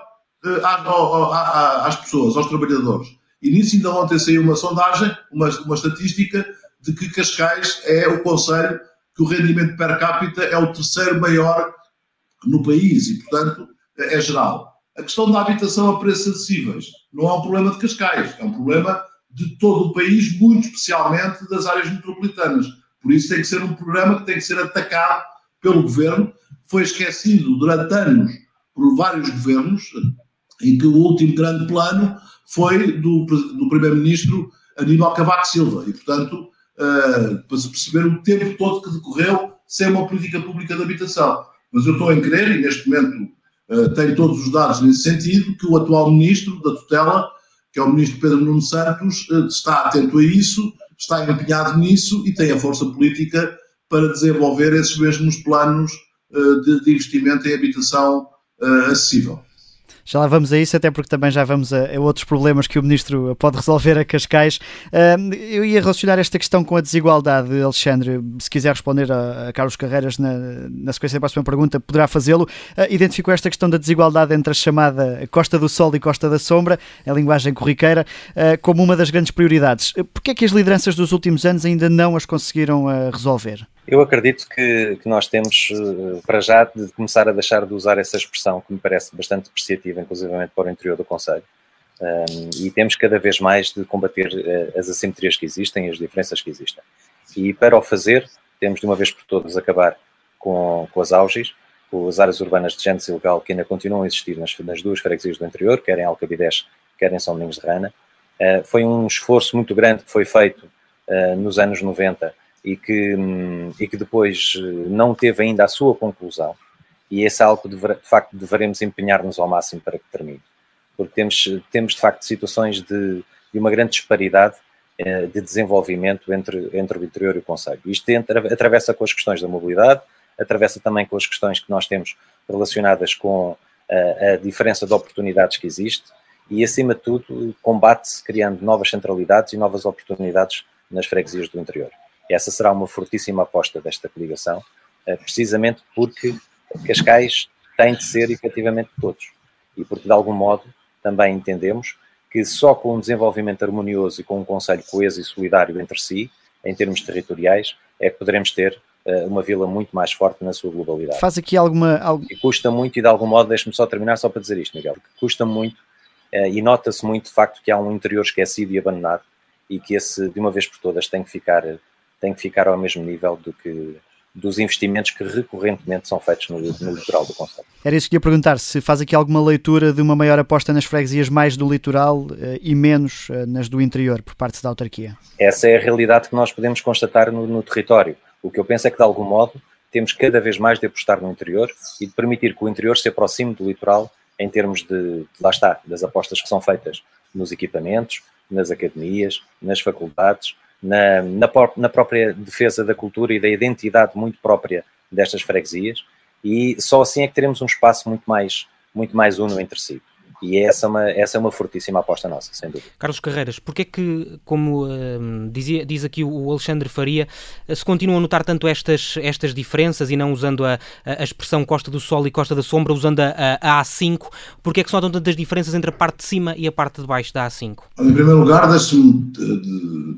às pessoas, aos trabalhadores. E nisso ainda ontem saiu uma sondagem, uma, uma estatística de que Cascais é o conselho que o rendimento per capita é o terceiro maior no país e, portanto, é geral. A questão da habitação a preços acessíveis não é um problema de Cascais, é um problema de todo o país, muito especialmente das áreas metropolitanas. Por isso tem que ser um programa que tem que ser atacado pelo governo. Foi esquecido durante anos por vários governos, em que o último grande plano foi do, do primeiro-ministro Aníbal Cavaco Silva. E, portanto, uh, para se perceber o tempo todo que decorreu sem uma política pública de habitação. Mas eu estou em crer, e neste momento uh, tenho todos os dados nesse sentido, que o atual ministro da tutela, que é o ministro Pedro Nuno Santos, uh, está atento a isso, está empenhado nisso e tem a força política para desenvolver esses mesmos planos de, de investimento em habitação acessível. Já lá vamos a isso, até porque também já vamos a, a outros problemas que o Ministro pode resolver a Cascais. Uh, eu ia relacionar esta questão com a desigualdade, Alexandre. Se quiser responder a, a Carlos Carreiras na, na, sequência da próxima pergunta, poderá fazê-lo. Uh, identificou esta questão da desigualdade entre a chamada Costa do Sol e Costa da Sombra, em linguagem corriqueira, uh, como uma das grandes prioridades. Porquê é que as lideranças dos últimos anos ainda não as conseguiram resolver? Eu acredito que, que, nós temos, para já, de começar a deixar de usar essa expressão, que me parece bastante depreciativa, inclusivamente para o interior do Conselho. Um, e temos cada vez mais de combater uh, as assimetrias que existem e as diferenças que existem. E para o fazer, temos de uma vez por todas acabar com, com as auges, com as áreas urbanas de gente ilegal que ainda continuam a existir nas, nas duas freguesias do interior, quer em Alcabidez, quer em São Domingos de Rana. Uh, foi um esforço muito grande que foi feito uh, nos anos 90 e que, um, e que depois não teve ainda a sua conclusão, e esse é algo que de, facto deveremos empenhar-nos ao máximo para que termine porque temos, temos de facto situações de, de uma grande disparidade eh, de desenvolvimento entre, entre o interior e o Conselho. Isto entra, atravessa com as questões da mobilidade, atravessa também com as questões que nós temos relacionadas com a, eh, a diferença de oportunidades que existe e, acima de tudo, combate-se criando novas centralidades e novas oportunidades nas freguesias do interior. Essa será uma fortíssima aposta desta coligação, eh, precisamente porque Cascais tem de ser efetivamente de todos e porque, de algum modo, também entendemos que só com um desenvolvimento harmonioso e com um Conselho coeso e solidário entre si, em termos territoriais, é que poderemos ter uh, uma vila muito mais forte na sua globalidade. Faz aqui alguma. E custa muito, e de algum modo, deixe-me só terminar só para dizer isto, Miguel, que custa muito uh, e nota-se muito de facto que há um interior esquecido e abandonado e que esse, de uma vez por todas, tem que ficar, tem que ficar ao mesmo nível do que, dos investimentos que recorrentemente são feitos no, no litoral do Conselho. Era isso que ia perguntar, se faz aqui alguma leitura de uma maior aposta nas freguesias mais do litoral eh, e menos eh, nas do interior, por parte da autarquia? Essa é a realidade que nós podemos constatar no, no território. O que eu penso é que, de algum modo, temos cada vez mais de apostar no interior e de permitir que o interior se aproxime do litoral em termos de, lá está, das apostas que são feitas nos equipamentos, nas academias, nas faculdades, na, na, na, própria defesa da cultura e da identidade muito própria destas freguesias, e só assim é que teremos um espaço muito mais, muito mais uno entre si. E essa é, uma, essa é uma fortíssima aposta nossa, sem dúvida. Carlos Carreiras, porque é que, como uh, dizia, diz aqui o Alexandre Faria, uh, se continuam a notar tanto estas, estas diferenças e não usando a, a expressão Costa do Sol e Costa da Sombra, usando a, a, a A5, porque é que se notam tantas diferenças entre a parte de cima e a parte de baixo da A5? Em primeiro lugar, deixe-me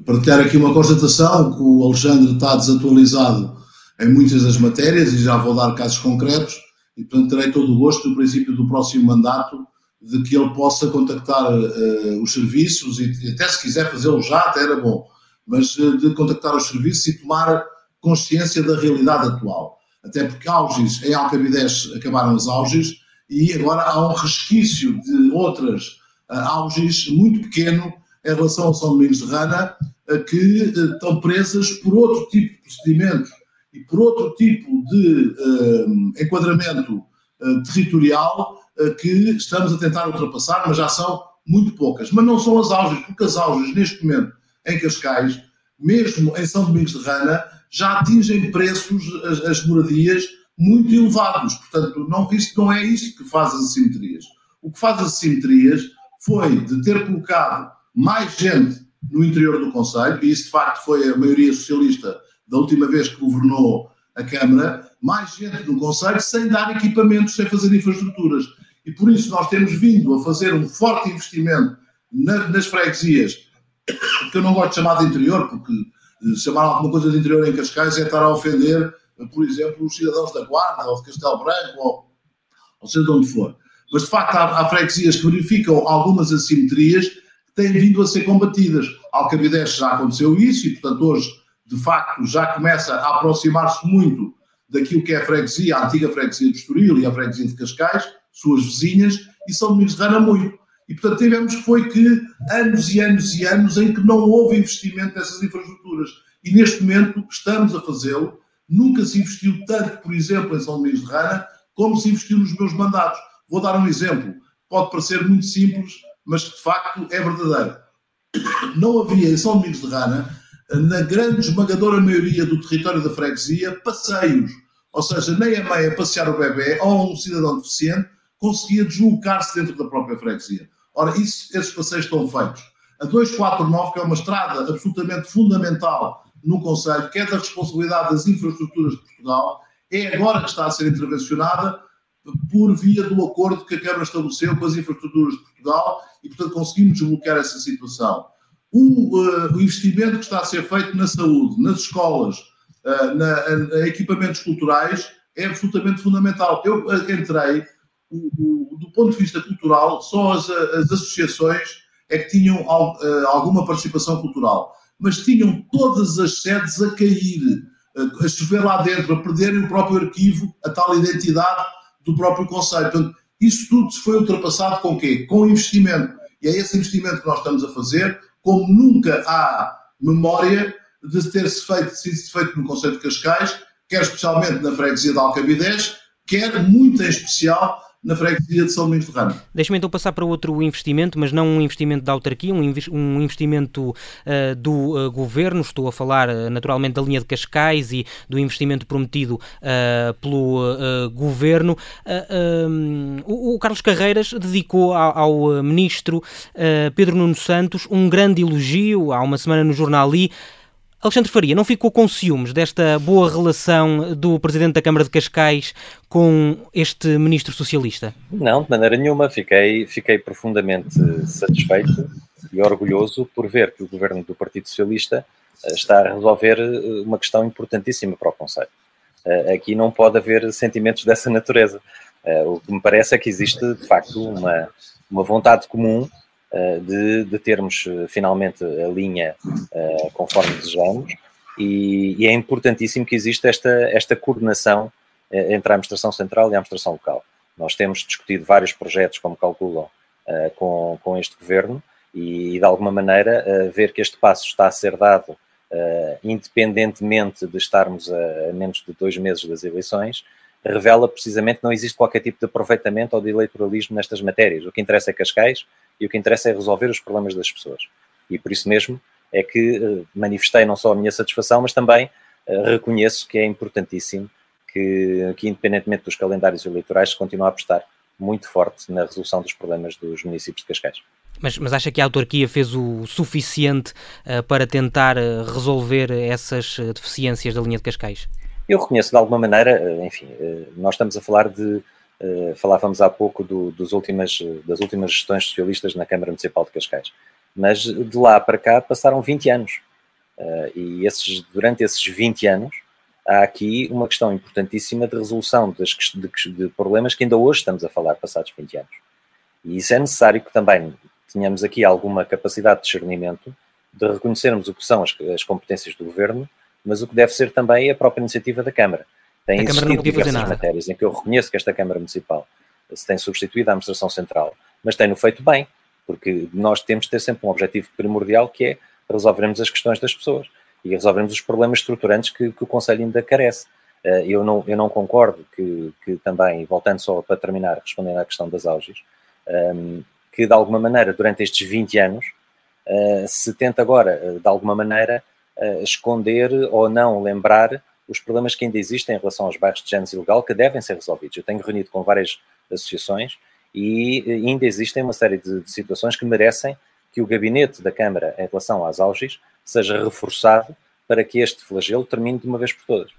partilhar aqui uma constatação, que o Alexandre está desatualizado em muitas das matérias e já vou dar casos concretos e, portanto, terei todo o gosto no princípio do próximo mandato de que ele possa contactar uh, os serviços e até se quiser fazê-lo já, até era bom, mas uh, de contactar os serviços e tomar consciência da realidade atual. Até porque auges, em Alcabidez acabaram as auges e agora há um resquício de outras uh, auges muito pequeno em relação ao São Domingos de Rana, que estão presas por outro tipo de procedimentos e por outro tipo de enquadramento territorial que estamos a tentar ultrapassar, mas já são muito poucas. Mas não são as auges, porque as auges, neste momento, em Cascais, mesmo em São Domingos de Rana, já atingem preços, as, as moradias, muito elevados. Portanto, não, isto não é isto que faz as assimetrias. O que faz as assimetrias foi de ter colocado mais gente no interior do Conselho, e isso de facto foi a maioria socialista da última vez que governou a Câmara, mais gente no Conselho sem dar equipamentos, sem fazer infraestruturas. E por isso nós temos vindo a fazer um forte investimento na, nas freguesias, que eu não gosto de chamar de interior, porque eh, chamar alguma coisa de interior em Cascais é estar a ofender, por exemplo, os cidadãos da Guarda, ou de Castelo Branco, ou, ou seja de onde for. Mas de facto há, há freguesias que verificam algumas assimetrias que têm vindo a ser combatidas. Alcabidez já aconteceu isso e, portanto, hoje, de facto, já começa a aproximar-se muito daquilo que é a freguesia, a antiga freguesia de Estoril e a freguesia de Cascais, suas vizinhas, e São Domingos de Rana muito. E, portanto, tivemos foi que anos e anos e anos em que não houve investimento nessas infraestruturas. E neste momento estamos a fazê-lo. Nunca se investiu tanto, por exemplo, em São Domingos de Rana, como se investiu nos meus mandatos. Vou dar um exemplo. Pode parecer muito simples, mas que de facto é verdadeiro. Não havia em São Domingos de Rana, na grande esmagadora maioria do território da freguesia, passeios. Ou seja, nem a mãe a passear o bebê ou um cidadão deficiente conseguia deslocar-se dentro da própria freguesia. Ora, isso, esses passeios estão feitos. A 249, que é uma estrada absolutamente fundamental no Conselho, que é da responsabilidade das infraestruturas de Portugal, é agora que está a ser intervencionada por via do acordo que a Câmara estabeleceu com as infraestruturas de Portugal e, portanto, conseguimos desbloquear essa situação. O, uh, o investimento que está a ser feito na saúde, nas escolas, uh, na, na, equipamentos culturais é absolutamente fundamental. Eu entrei, do ponto de vista cultural, só as, as associações é que tinham alguma participação cultural, mas tinham todas as sedes a cair, a chover lá dentro, a perderem o próprio arquivo, a tal identidade do próprio Conselho. Portanto, isso tudo se foi ultrapassado com o quê? Com investimento. E é esse investimento que nós estamos a fazer, como nunca há memória de ter-se feito, sido feito no Conselho de Cascais, quer especialmente na freguesia de Alcabidez, quer muito em especial na freguesia de São Domingos de Ramo. Deixa-me então passar para outro investimento, mas não um investimento da autarquia, um, investimento uh, do uh, governo. Estou a falar uh, naturalmente da linha de Cascais e do investimento prometido pelo governo. Um, o, o, Carlos Carreiras dedicou ao, ao ministro Pedro Nuno Santos um grande elogio há uma semana no jornal I. Alexandre Faria não ficou com ciúmes desta boa relação do Presidente da Câmara de Cascais com este Ministro Socialista? Não, de maneira nenhuma. Fiquei, fiquei profundamente satisfeito e orgulhoso por ver que o Governo do Partido Socialista eh, está a resolver eh, uma questão importantíssima para o Conselho. Eh, aqui não pode haver sentimentos dessa natureza. O que me parece é que existe, de facto, uma, uma vontade comum de, de, termos eh, finalmente a linha uh, conforme desejamos e, e, é importantíssimo que exista esta, esta coordenação entre a administração central e a administração local. Nós temos discutido vários projetos, como calculam, com, com este governo e, de alguma maneira, ver que este passo está a ser dado independentemente de estarmos a menos de dois meses das eleições, revela precisamente que não existe qualquer tipo de aproveitamento ou de eleitoralismo nestas matérias. O que interessa é Cascais e o que interessa é resolver os problemas das pessoas. E por isso mesmo é que uh, manifestei não só a minha satisfação, mas também uh, reconheço que é importantíssimo que, que, independentemente dos calendários eleitorais, se continue a apostar muito forte na resolução dos problemas dos municípios de Cascais. Mas, mas acha que a autarquia fez o suficiente uh, para tentar resolver essas deficiências da linha de Cascais? Eu reconheço de alguma maneira, enfim, nós estamos a falar de Uh, falávamos há pouco do, dos últimas, das últimas gestões socialistas na Câmara Municipal de Cascais, mas de lá para cá passaram 20 anos. E esses, durante esses 20 anos há aqui uma questão importantíssima de resolução das, de, de problemas que ainda hoje estamos a falar, passados 20 anos. E isso é necessário que também tenhamos aqui alguma capacidade de discernimento, de reconhecermos o que são as, as competências do Governo, mas o que deve ser também a própria iniciativa da Câmara. Tem a existido diversas matérias em que eu reconheço que esta Câmara Municipal se tem substituído à Administração Central, mas tem-no feito bem, porque nós temos de ter sempre um objetivo primordial que é resolvermos as questões das pessoas e resolvermos os problemas estruturantes que, que o Conselho ainda carece. Eh, eu não, eu não concordo que, que também, voltando só para terminar, respondendo à questão das auges, ehm, que de alguma maneira, durante estes 20 anos, eh, se tenta agora, eh, de alguma maneira, esconder ou não lembrar os problemas que ainda existem em relação aos bairros de género ilegal que devem ser resolvidos. Eu tenho reunido com várias associações e ainda existem uma série de, de situações que merecem que o gabinete da Câmara em relação às alges seja reforçado para que este flagelo termine de uma vez por todas.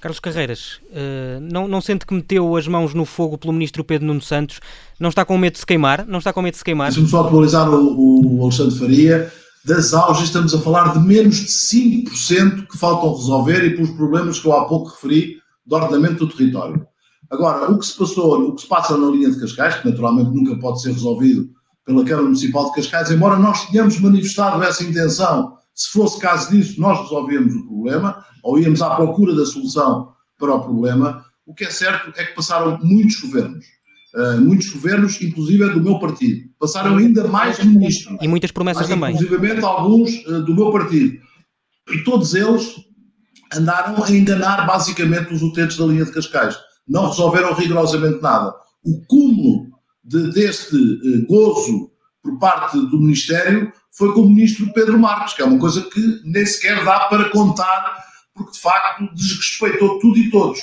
Carlos Carreiras, uh, não, não sente que meteu as mãos no fogo pelo ministro Pedro Nuno Santos? Não está com medo de se queimar? Não está com medo de se queimar? Deixa-me só atualizar o, o Alexandre Faria das auges estamos a falar de menos de 5% que faltam resolver e pelos problemas que eu há pouco referi do ordenamento do território. Agora, o que se passou, o que se passa na linha de Cascais, que naturalmente nunca pode ser resolvido pela Câmara Municipal de Cascais, embora nós tenhamos manifestado essa intenção, se fosse caso disso, nós resolvíamos o problema, ou íamos à procura da solução para o problema, o que é certo é que passaram muitos governos Uh, muitos governos, inclusive do meu partido. Passaram ainda mais ministros. E muitas promessas também. Inclusive alguns uh, do meu partido. E todos eles andaram a enganar basicamente os utentes da linha de Cascais. Não resolveram rigorosamente nada. O cúmulo de, deste uh, gozo por parte do Ministério foi com o Ministro Pedro Marques, que é uma coisa que nem sequer dá para contar, porque de facto desrespeitou tudo e todos.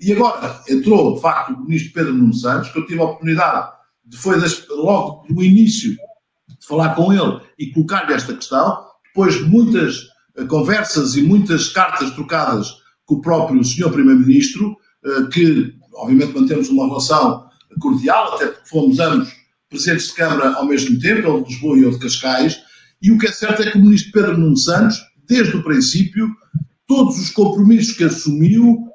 E agora entrou, de facto, o ministro Pedro Nuno Santos, que eu tive a oportunidade, de, foi das, logo no início, de falar com ele e colocar-lhe esta questão, depois de muitas uh, conversas e muitas cartas trocadas com o próprio senhor Primeiro-Ministro, uh, que obviamente mantemos uma relação cordial, até porque fomos ambos presidentes de Câmara ao mesmo tempo, ele de Lisboa e eu de Cascais, e o que é certo é que o ministro Pedro Nuno Santos, desde o princípio, todos os compromissos que assumiu,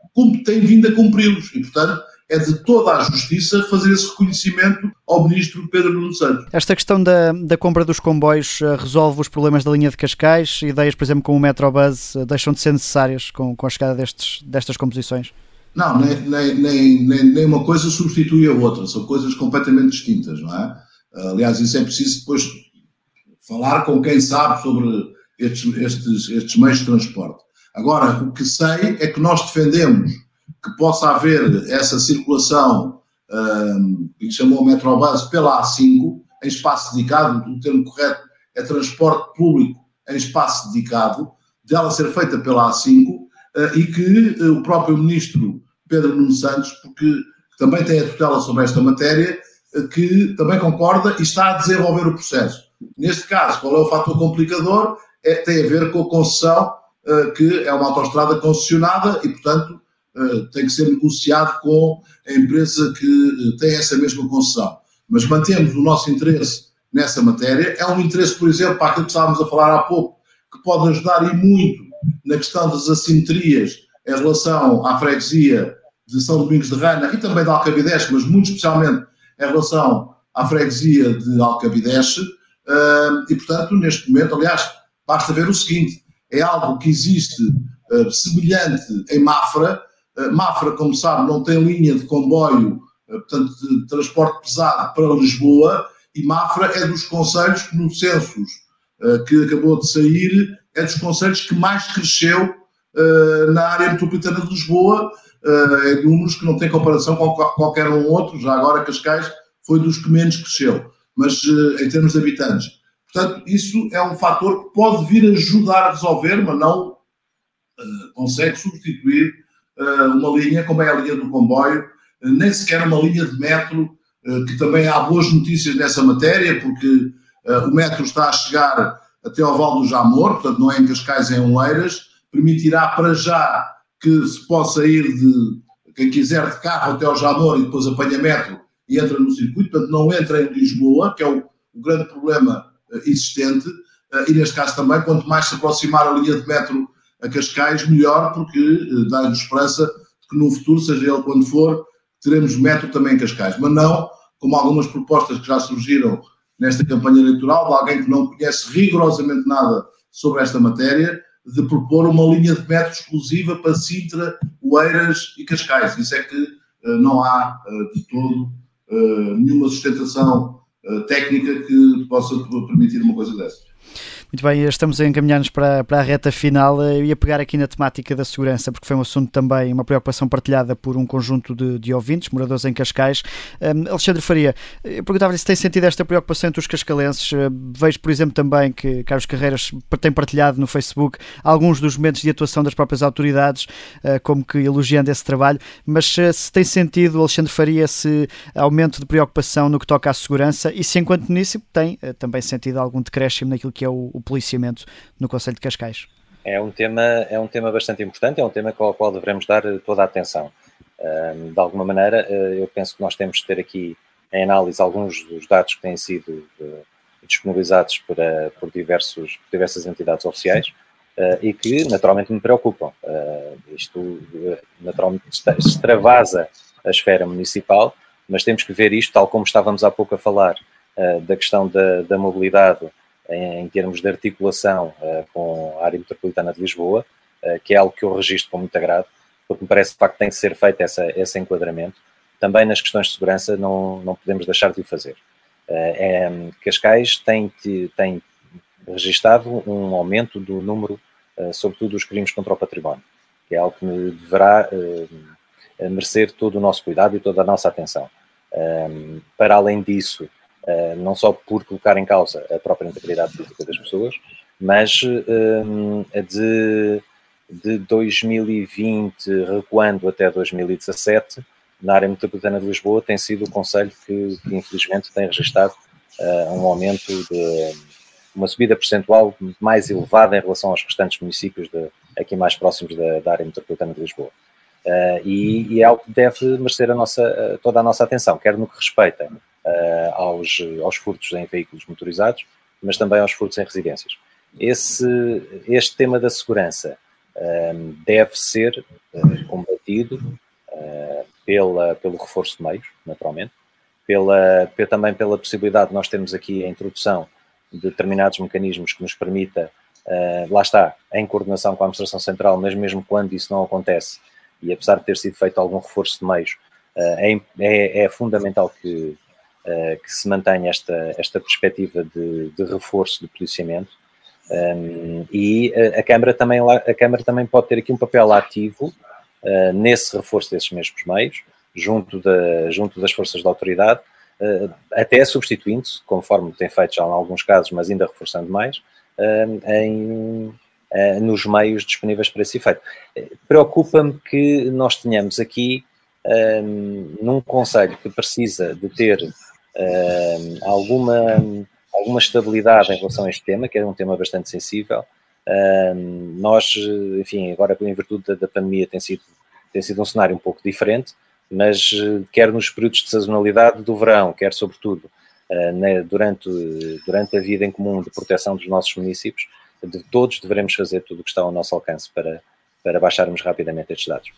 tem vindo a cumpri-los. E, portanto, é de toda a justiça fazer esse reconhecimento ao ministro Pedro Nuno Santos. Esta questão da, da compra dos comboios uh, resolve os problemas da linha de Cascais? Ideias, por exemplo, como o Metrobus uh, deixam de ser necessárias com, com a chegada destes, destas composições? Não, nem, nem, nem, nem, uma coisa substitui a outra, são coisas completamente distintas, não é? Aliás, isso é preciso depois falar com quem sabe sobre estes, estes, estes meios de transporte. Agora, o que sei é que nós defendemos que possa haver essa circulação um, que chamou Metrobus pela A5, em espaço dedicado, o termo correto é transporte público em espaço dedicado, dela ser feita pela A5 uh, e que uh, o próprio ministro Pedro Nuno Santos, porque também tem a tutela sobre esta matéria, uh, que também concorda e está a desenvolver o processo. Neste caso, qual é o fator complicador? É, tem a ver com a concessão, que é uma autoestrada concessionada e, portanto, eh, tem que ser negociado com a empresa que eh, tem essa mesma concessão. Mas mantemos o nosso interesse nessa matéria. É um interesse, por exemplo, para aquilo que estávamos a falar há pouco, que pode ajudar e muito na questão das assimetrias em relação à freguesia de São Domingos de Rana e também de Alcabideche, mas muito especialmente em relação à freguesia de Alcabideche. Eh, e, portanto, neste momento, aliás, basta ver o seguinte: é algo que existe semelhante em Mafra, eh, Mafra, como sabe, não tem linha de comboio, eh, portanto, de transporte pesado para Lisboa, e Mafra é dos conselhos que, no census que acabou de sair, é dos conselhos que mais cresceu na área metropolitana de Lisboa, em números que não têm comparação com qualquer um outro, já agora Cascais foi dos que menos cresceu, mas em termos de habitantes. Portanto, isso é um fator que pode vir ajudar a resolver, mas não consegue substituir eh, uma linha, como é a linha do comboio, eh, nem sequer uma linha de metro, que também há boas notícias nessa matéria, porque o metro está a chegar até ao Val do Jamor, portanto não é em Cascais, é em Oeiras, permitirá para já que se possa ir de, quem quiser de carro até ao Jamor e depois apanha metro e entra no circuito, portanto não entra em Lisboa, que é o, o grande problema existente, e neste caso também, quanto mais se aproximar a linha de metro a Cascais, melhor, porque eh, dá-nos esperança de que no futuro, seja ele quando for, teremos metro também em Cascais. Mas não como algumas propostas que já surgiram nesta campanha eleitoral, de alguém que não conhece rigorosamente nada sobre esta matéria, de propor uma linha de metro exclusiva para Sintra, Oeiras e Cascais. Isso é que não há de todo nenhuma sustentação técnica que possa permitir uma coisa dessas. Muito bem, estamos a encaminhar-nos para, para a reta final. Eu ia pegar aqui na temática da segurança, porque foi um assunto também, uma preocupação partilhada por um conjunto de, de ouvintes, moradores em Cascais. Um, Alexandre Faria, eu perguntava-lhe se tem sentido esta preocupação entre os cascalenses. Uh, vejo, por exemplo, também que Carlos Carreiras tem partilhado no Facebook alguns dos momentos de atuação das próprias autoridades, uh, como que elogiando esse trabalho, mas se tem sentido, Alexandre Faria, esse aumento de preocupação no que toca à segurança e se, enquanto município, tem também sentido algum decréscimo naquilo que é o policiamento no Conselho de Cascais? É um tema, é um tema bastante importante, é um tema ao qual devemos dar toda a atenção. De alguma maneira, eh, eu penso que nós temos de ter aqui em análise alguns dos dados que têm sido eh, disponibilizados por, eh, por, diversos, diversas entidades oficiais e que naturalmente me preocupam. Isto naturalmente extravasa a esfera municipal, mas temos que ver isto, tal como estávamos há pouco a falar, da questão da, da mobilidade em, termos de articulação uh, com a área metropolitana de Lisboa, uh, que é algo que eu registro com muito agrado, porque me parece de facto que tem que ser feito essa, esse enquadramento. Também nas questões de segurança não, não podemos deixar de o fazer. É, Cascais tem, tem registado um aumento do número, sobretudo dos crimes contra o património, que é algo que deverá merecer todo o nosso cuidado e toda a nossa atenção. para além disso, uh, não só por colocar em causa a própria integridade física das pessoas, mas uh, de, de 2020 recuando até 2017, na área metropolitana de Lisboa, tem sido o Conselho que, que infelizmente tem registrado uh, um aumento de uma subida percentual mais elevada em relação aos restantes municípios de, aqui mais próximos da, da área metropolitana de Lisboa. Uh, e, e, é algo que deve merecer a nossa, toda a nossa atenção, quer no que respeita aos, aos furtos em veículos motorizados, mas também aos furtos em residências. Esse, este tema da segurança deve ser combatido pela, pelo reforço de meios, naturalmente, pela, também pela possibilidade de nós termos aqui a introdução de determinados mecanismos que nos permita, uh, lá está, em coordenação com a Administração Central, mas mesmo quando isso não acontece, e apesar de ter sido feito algum reforço de meios, uh, é, é, é, fundamental que, uh, que se mantenha esta, esta perspectiva de, de reforço do policiamento. Um, e a Câmara, também, a Câmara também pode ter aqui um papel ativo nesse reforço desses mesmos meios, junto, da, junto das forças da autoridade, uh, até substituindo-se, conforme tem feito já em alguns casos, mas ainda reforçando mais, uh, em, uh, nos meios disponíveis para esse efeito. Preocupa-me que nós tenhamos aqui, num Conselho que precisa de ter alguma, alguma estabilidade em relação a este tema, que é um tema bastante sensível, nós, enfim, agora em virtude da, da pandemia tem sido, tem sido um cenário um pouco diferente, mas eh, quer nos períodos de sazonalidade do verão, quer sobretudo uh, durante, durante a vida em comum de proteção dos nossos municípios, de todos devemos fazer tudo o que está ao nosso alcance para, para baixarmos rapidamente estes dados.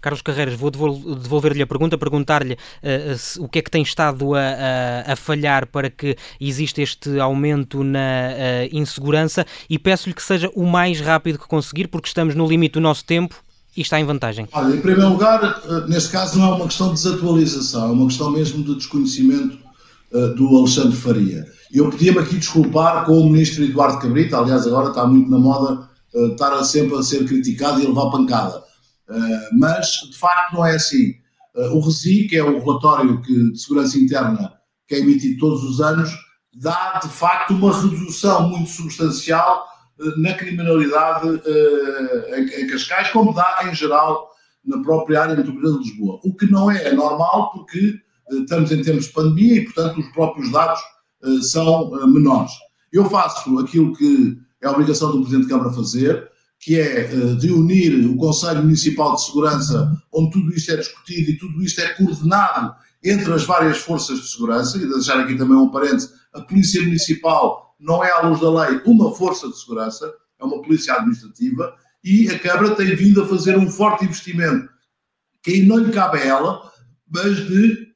Carlos Carreiras, vou devolver-lhe a pergunta, perguntar-lhe uh, o que é que tem estado a, a, a, falhar para que exista este aumento na uh, insegurança e peço-lhe que seja o mais rápido que conseguir, porque estamos no limite do nosso tempo e está em vantagem? Olha, em primeiro lugar, neste caso não é uma questão de desatualização, é uma questão mesmo de desconhecimento uh, do Alexandre Faria. Eu podia-me aqui desculpar com o ministro Eduardo Cabrita, aliás, agora está muito na moda uh, estar sempre a ser criticado e a levar pancada. Uh, mas, de facto, não é assim. o RESI, que é o relatório que, de segurança interna que é emitido todos os anos, dá, de facto, uma redução muito substancial na criminalidade em, Cascais, como dá em geral na própria área metropolitana de Lisboa. O que não é normal porque estamos em tempos de pandemia e, portanto, os próprios dados são menores. Eu faço aquilo que é a obrigação do Presidente da Câmara fazer, que é de unir o Conselho Municipal de Segurança, onde tudo isto é discutido e tudo isto é coordenado entre as várias forças de segurança, e deixar aqui também um parênteses, a Polícia Municipal não é, à luz da lei, uma força de segurança, é uma polícia administrativa, e a Câmara tem vindo a fazer um forte investimento, que aí não lhe cabe a ela, mas de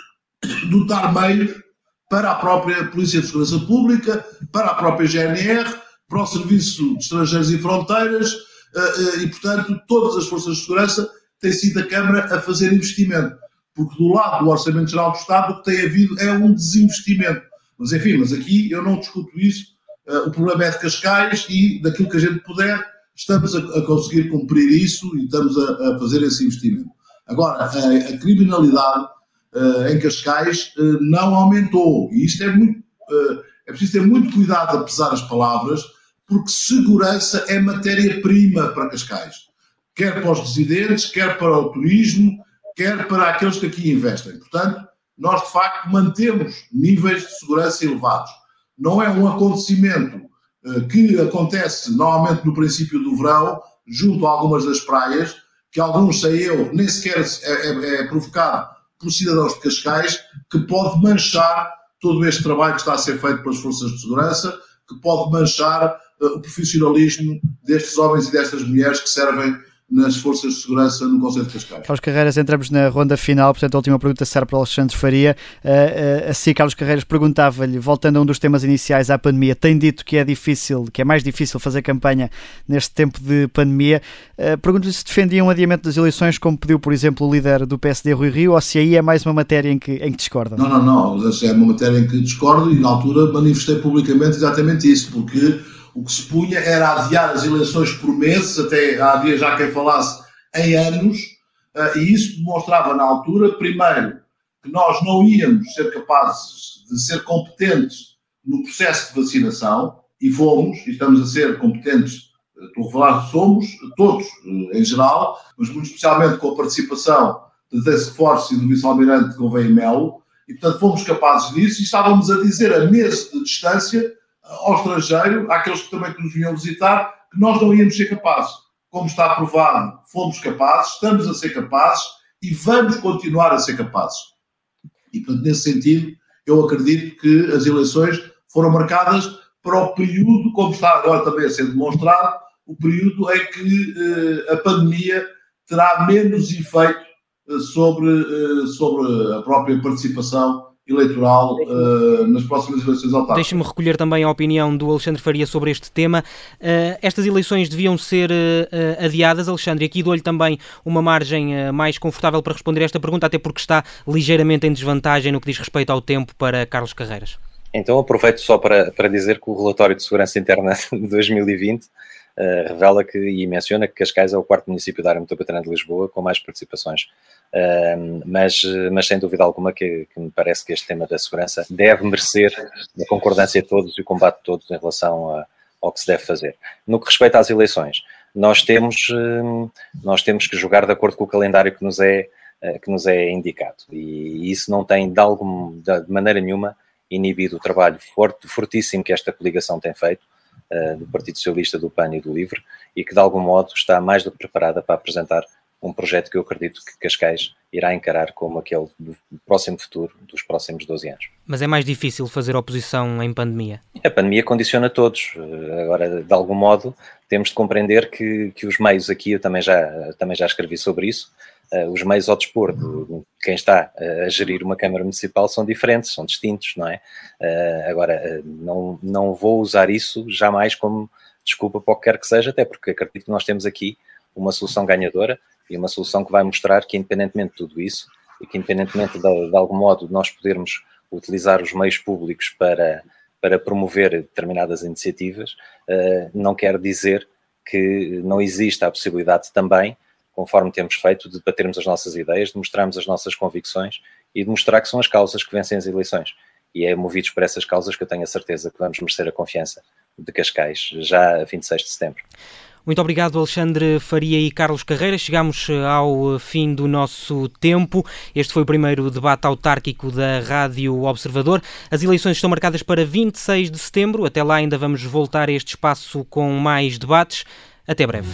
dotar meios para a própria Polícia de Segurança Pública, para a própria GNR, para o Serviço de Estrangeiros e Fronteiras, eh, eh, e, portanto, todas as forças de segurança têm sido a Câmara a fazer investimento. Porque do lado do Orçamento Geral do Estado, o que tem havido é um desinvestimento. Mas enfim, mas aqui eu não discuto isso. Uh, o problema é de Cascais e daquilo que a gente puder, estamos a, conseguir cumprir isso e estamos a, fazer esse investimento. Agora, a, criminalidade em Cascais não aumentou e isto é muito. é preciso ter muito cuidado a pesar as palavras, porque segurança é matéria-prima para Cascais, quer para os residentes, quer para o turismo, quer para aqueles que aqui investem. Portanto, nós de facto mantemos níveis de segurança elevados. Não é um acontecimento uh, que acontece normalmente no princípio do verão, junto a algumas das praias, que alguns, sei eu, nem sequer é, é, é provocado por cidadãos de Cascais, que pode manchar todo este trabalho que está a ser feito pelas forças de segurança, que pode manchar o profissionalismo destes homens e destas mulheres que servem nas forças de segurança no Conselho de Cascais. Carlos Carreiras, entramos na ronda final, portanto a última pergunta será para o Alexandre Faria. Uh, uh, assim, Carlos Carreiras perguntava-lhe, voltando a um dos temas iniciais à pandemia, tem dito que é difícil, que é mais difícil fazer campanha neste tempo de pandemia. Uh, Pergunto-lhe se defendia um adiamento das eleições, como pediu, por exemplo, o líder do PSD, Rui Rio, ou se aí é mais uma matéria em que, em que discorda? Não, não, não. É uma matéria em que discordo e na altura manifestei publicamente exatamente isso, porque o que se punha era adiar as eleições por meses, até havia já quem falasse em anos, uh, e isso demonstrava na altura, primeiro, que nós não íamos ser capazes de ser competentes no processo de vacinação, e fomos, e estamos a ser competentes, eh, estou a falar somos, todos uh, em geral, mas muito especialmente com a participação da Task Force e do Vice-Almirante Gouveia Melo, e portanto fomos capazes disso e estávamos a dizer a meses de distância ao estrangeiro, àqueles que também nos vinham visitar, que nós não íamos ser capazes. Como está provado, fomos capazes, estamos a ser capazes e vamos continuar a ser capazes. E, portanto, nesse sentido, eu acredito que as eleições foram marcadas para o período, como está agora também a ser demonstrado, o período em que a pandemia terá menos efeito sobre, sobre a própria participação eleitoral uh, nas próximas eleições autárquicas. Deixe-me recolher também a opinião do Alexandre Faria sobre este tema. Uh, estas eleições deviam ser uh, adiadas, Alexandre, e aqui dou-lhe também uma margem mais confortável para responder a esta pergunta, até porque está ligeiramente em desvantagem no que diz respeito ao tempo para Carlos Carreiras. Então aproveito só para, para dizer que o relatório de segurança interna de 2020 Uh, revela que e menciona que Cascais é o quarto município da área metropolitana de Lisboa com mais participações. Uh, mas, mas sem dúvida alguma que, que, me parece que este tema da segurança deve merecer a concordância de todos e o combate de todos em relação a, ao que se deve fazer. No que respeita às eleições, nós temos, uh, nós temos que jogar de acordo com o calendário que nos é, que nos é indicado e isso não tem de, algum, de maneira nenhuma inibido o trabalho forte, fortíssimo que esta coligação tem feito do Partido Socialista, do PAN e do LIVRE, e que de algum modo está mais do que preparada para apresentar um projeto que eu acredito que Cascais irá encarar como aquele do próximo futuro, dos próximos 12 anos. Mas é mais difícil fazer oposição em pandemia? A pandemia condiciona todos. Eh, agora, de algum modo, temos de compreender que, que os meios aqui, eu também já, também já escrevi sobre isso, os meios ao dispor de quem está a gerir uma Câmara Municipal são diferentes, são distintos, não é? Uh, agora, não, não vou usar isso jamais como desculpa para o que quer que seja, até porque acredito que nós temos aqui uma solução ganhadora e uma solução que vai mostrar que, independentemente de tudo isso, e que, independentemente de, de algum modo de nós podermos utilizar os meios públicos para, para promover determinadas iniciativas, não quer dizer que não exista a possibilidade também conforme temos feito, de debatermos as nossas ideias, de mostrarmos as nossas convicções e de mostrar que são as causas que vencem as eleições. E é movidos por essas causas que eu tenho a certeza que vamos merecer a confiança de Cascais, já a 26 de setembro. Muito obrigado, Alexandre Faria e Carlos Carreira. Chegamos eh, ao fim do nosso tempo. Este foi o primeiro debate autárquico da Rádio Observador. As eleições estão marcadas para 26 de setembro. Até lá ainda vamos voltar a este espaço com mais debates. Até breve.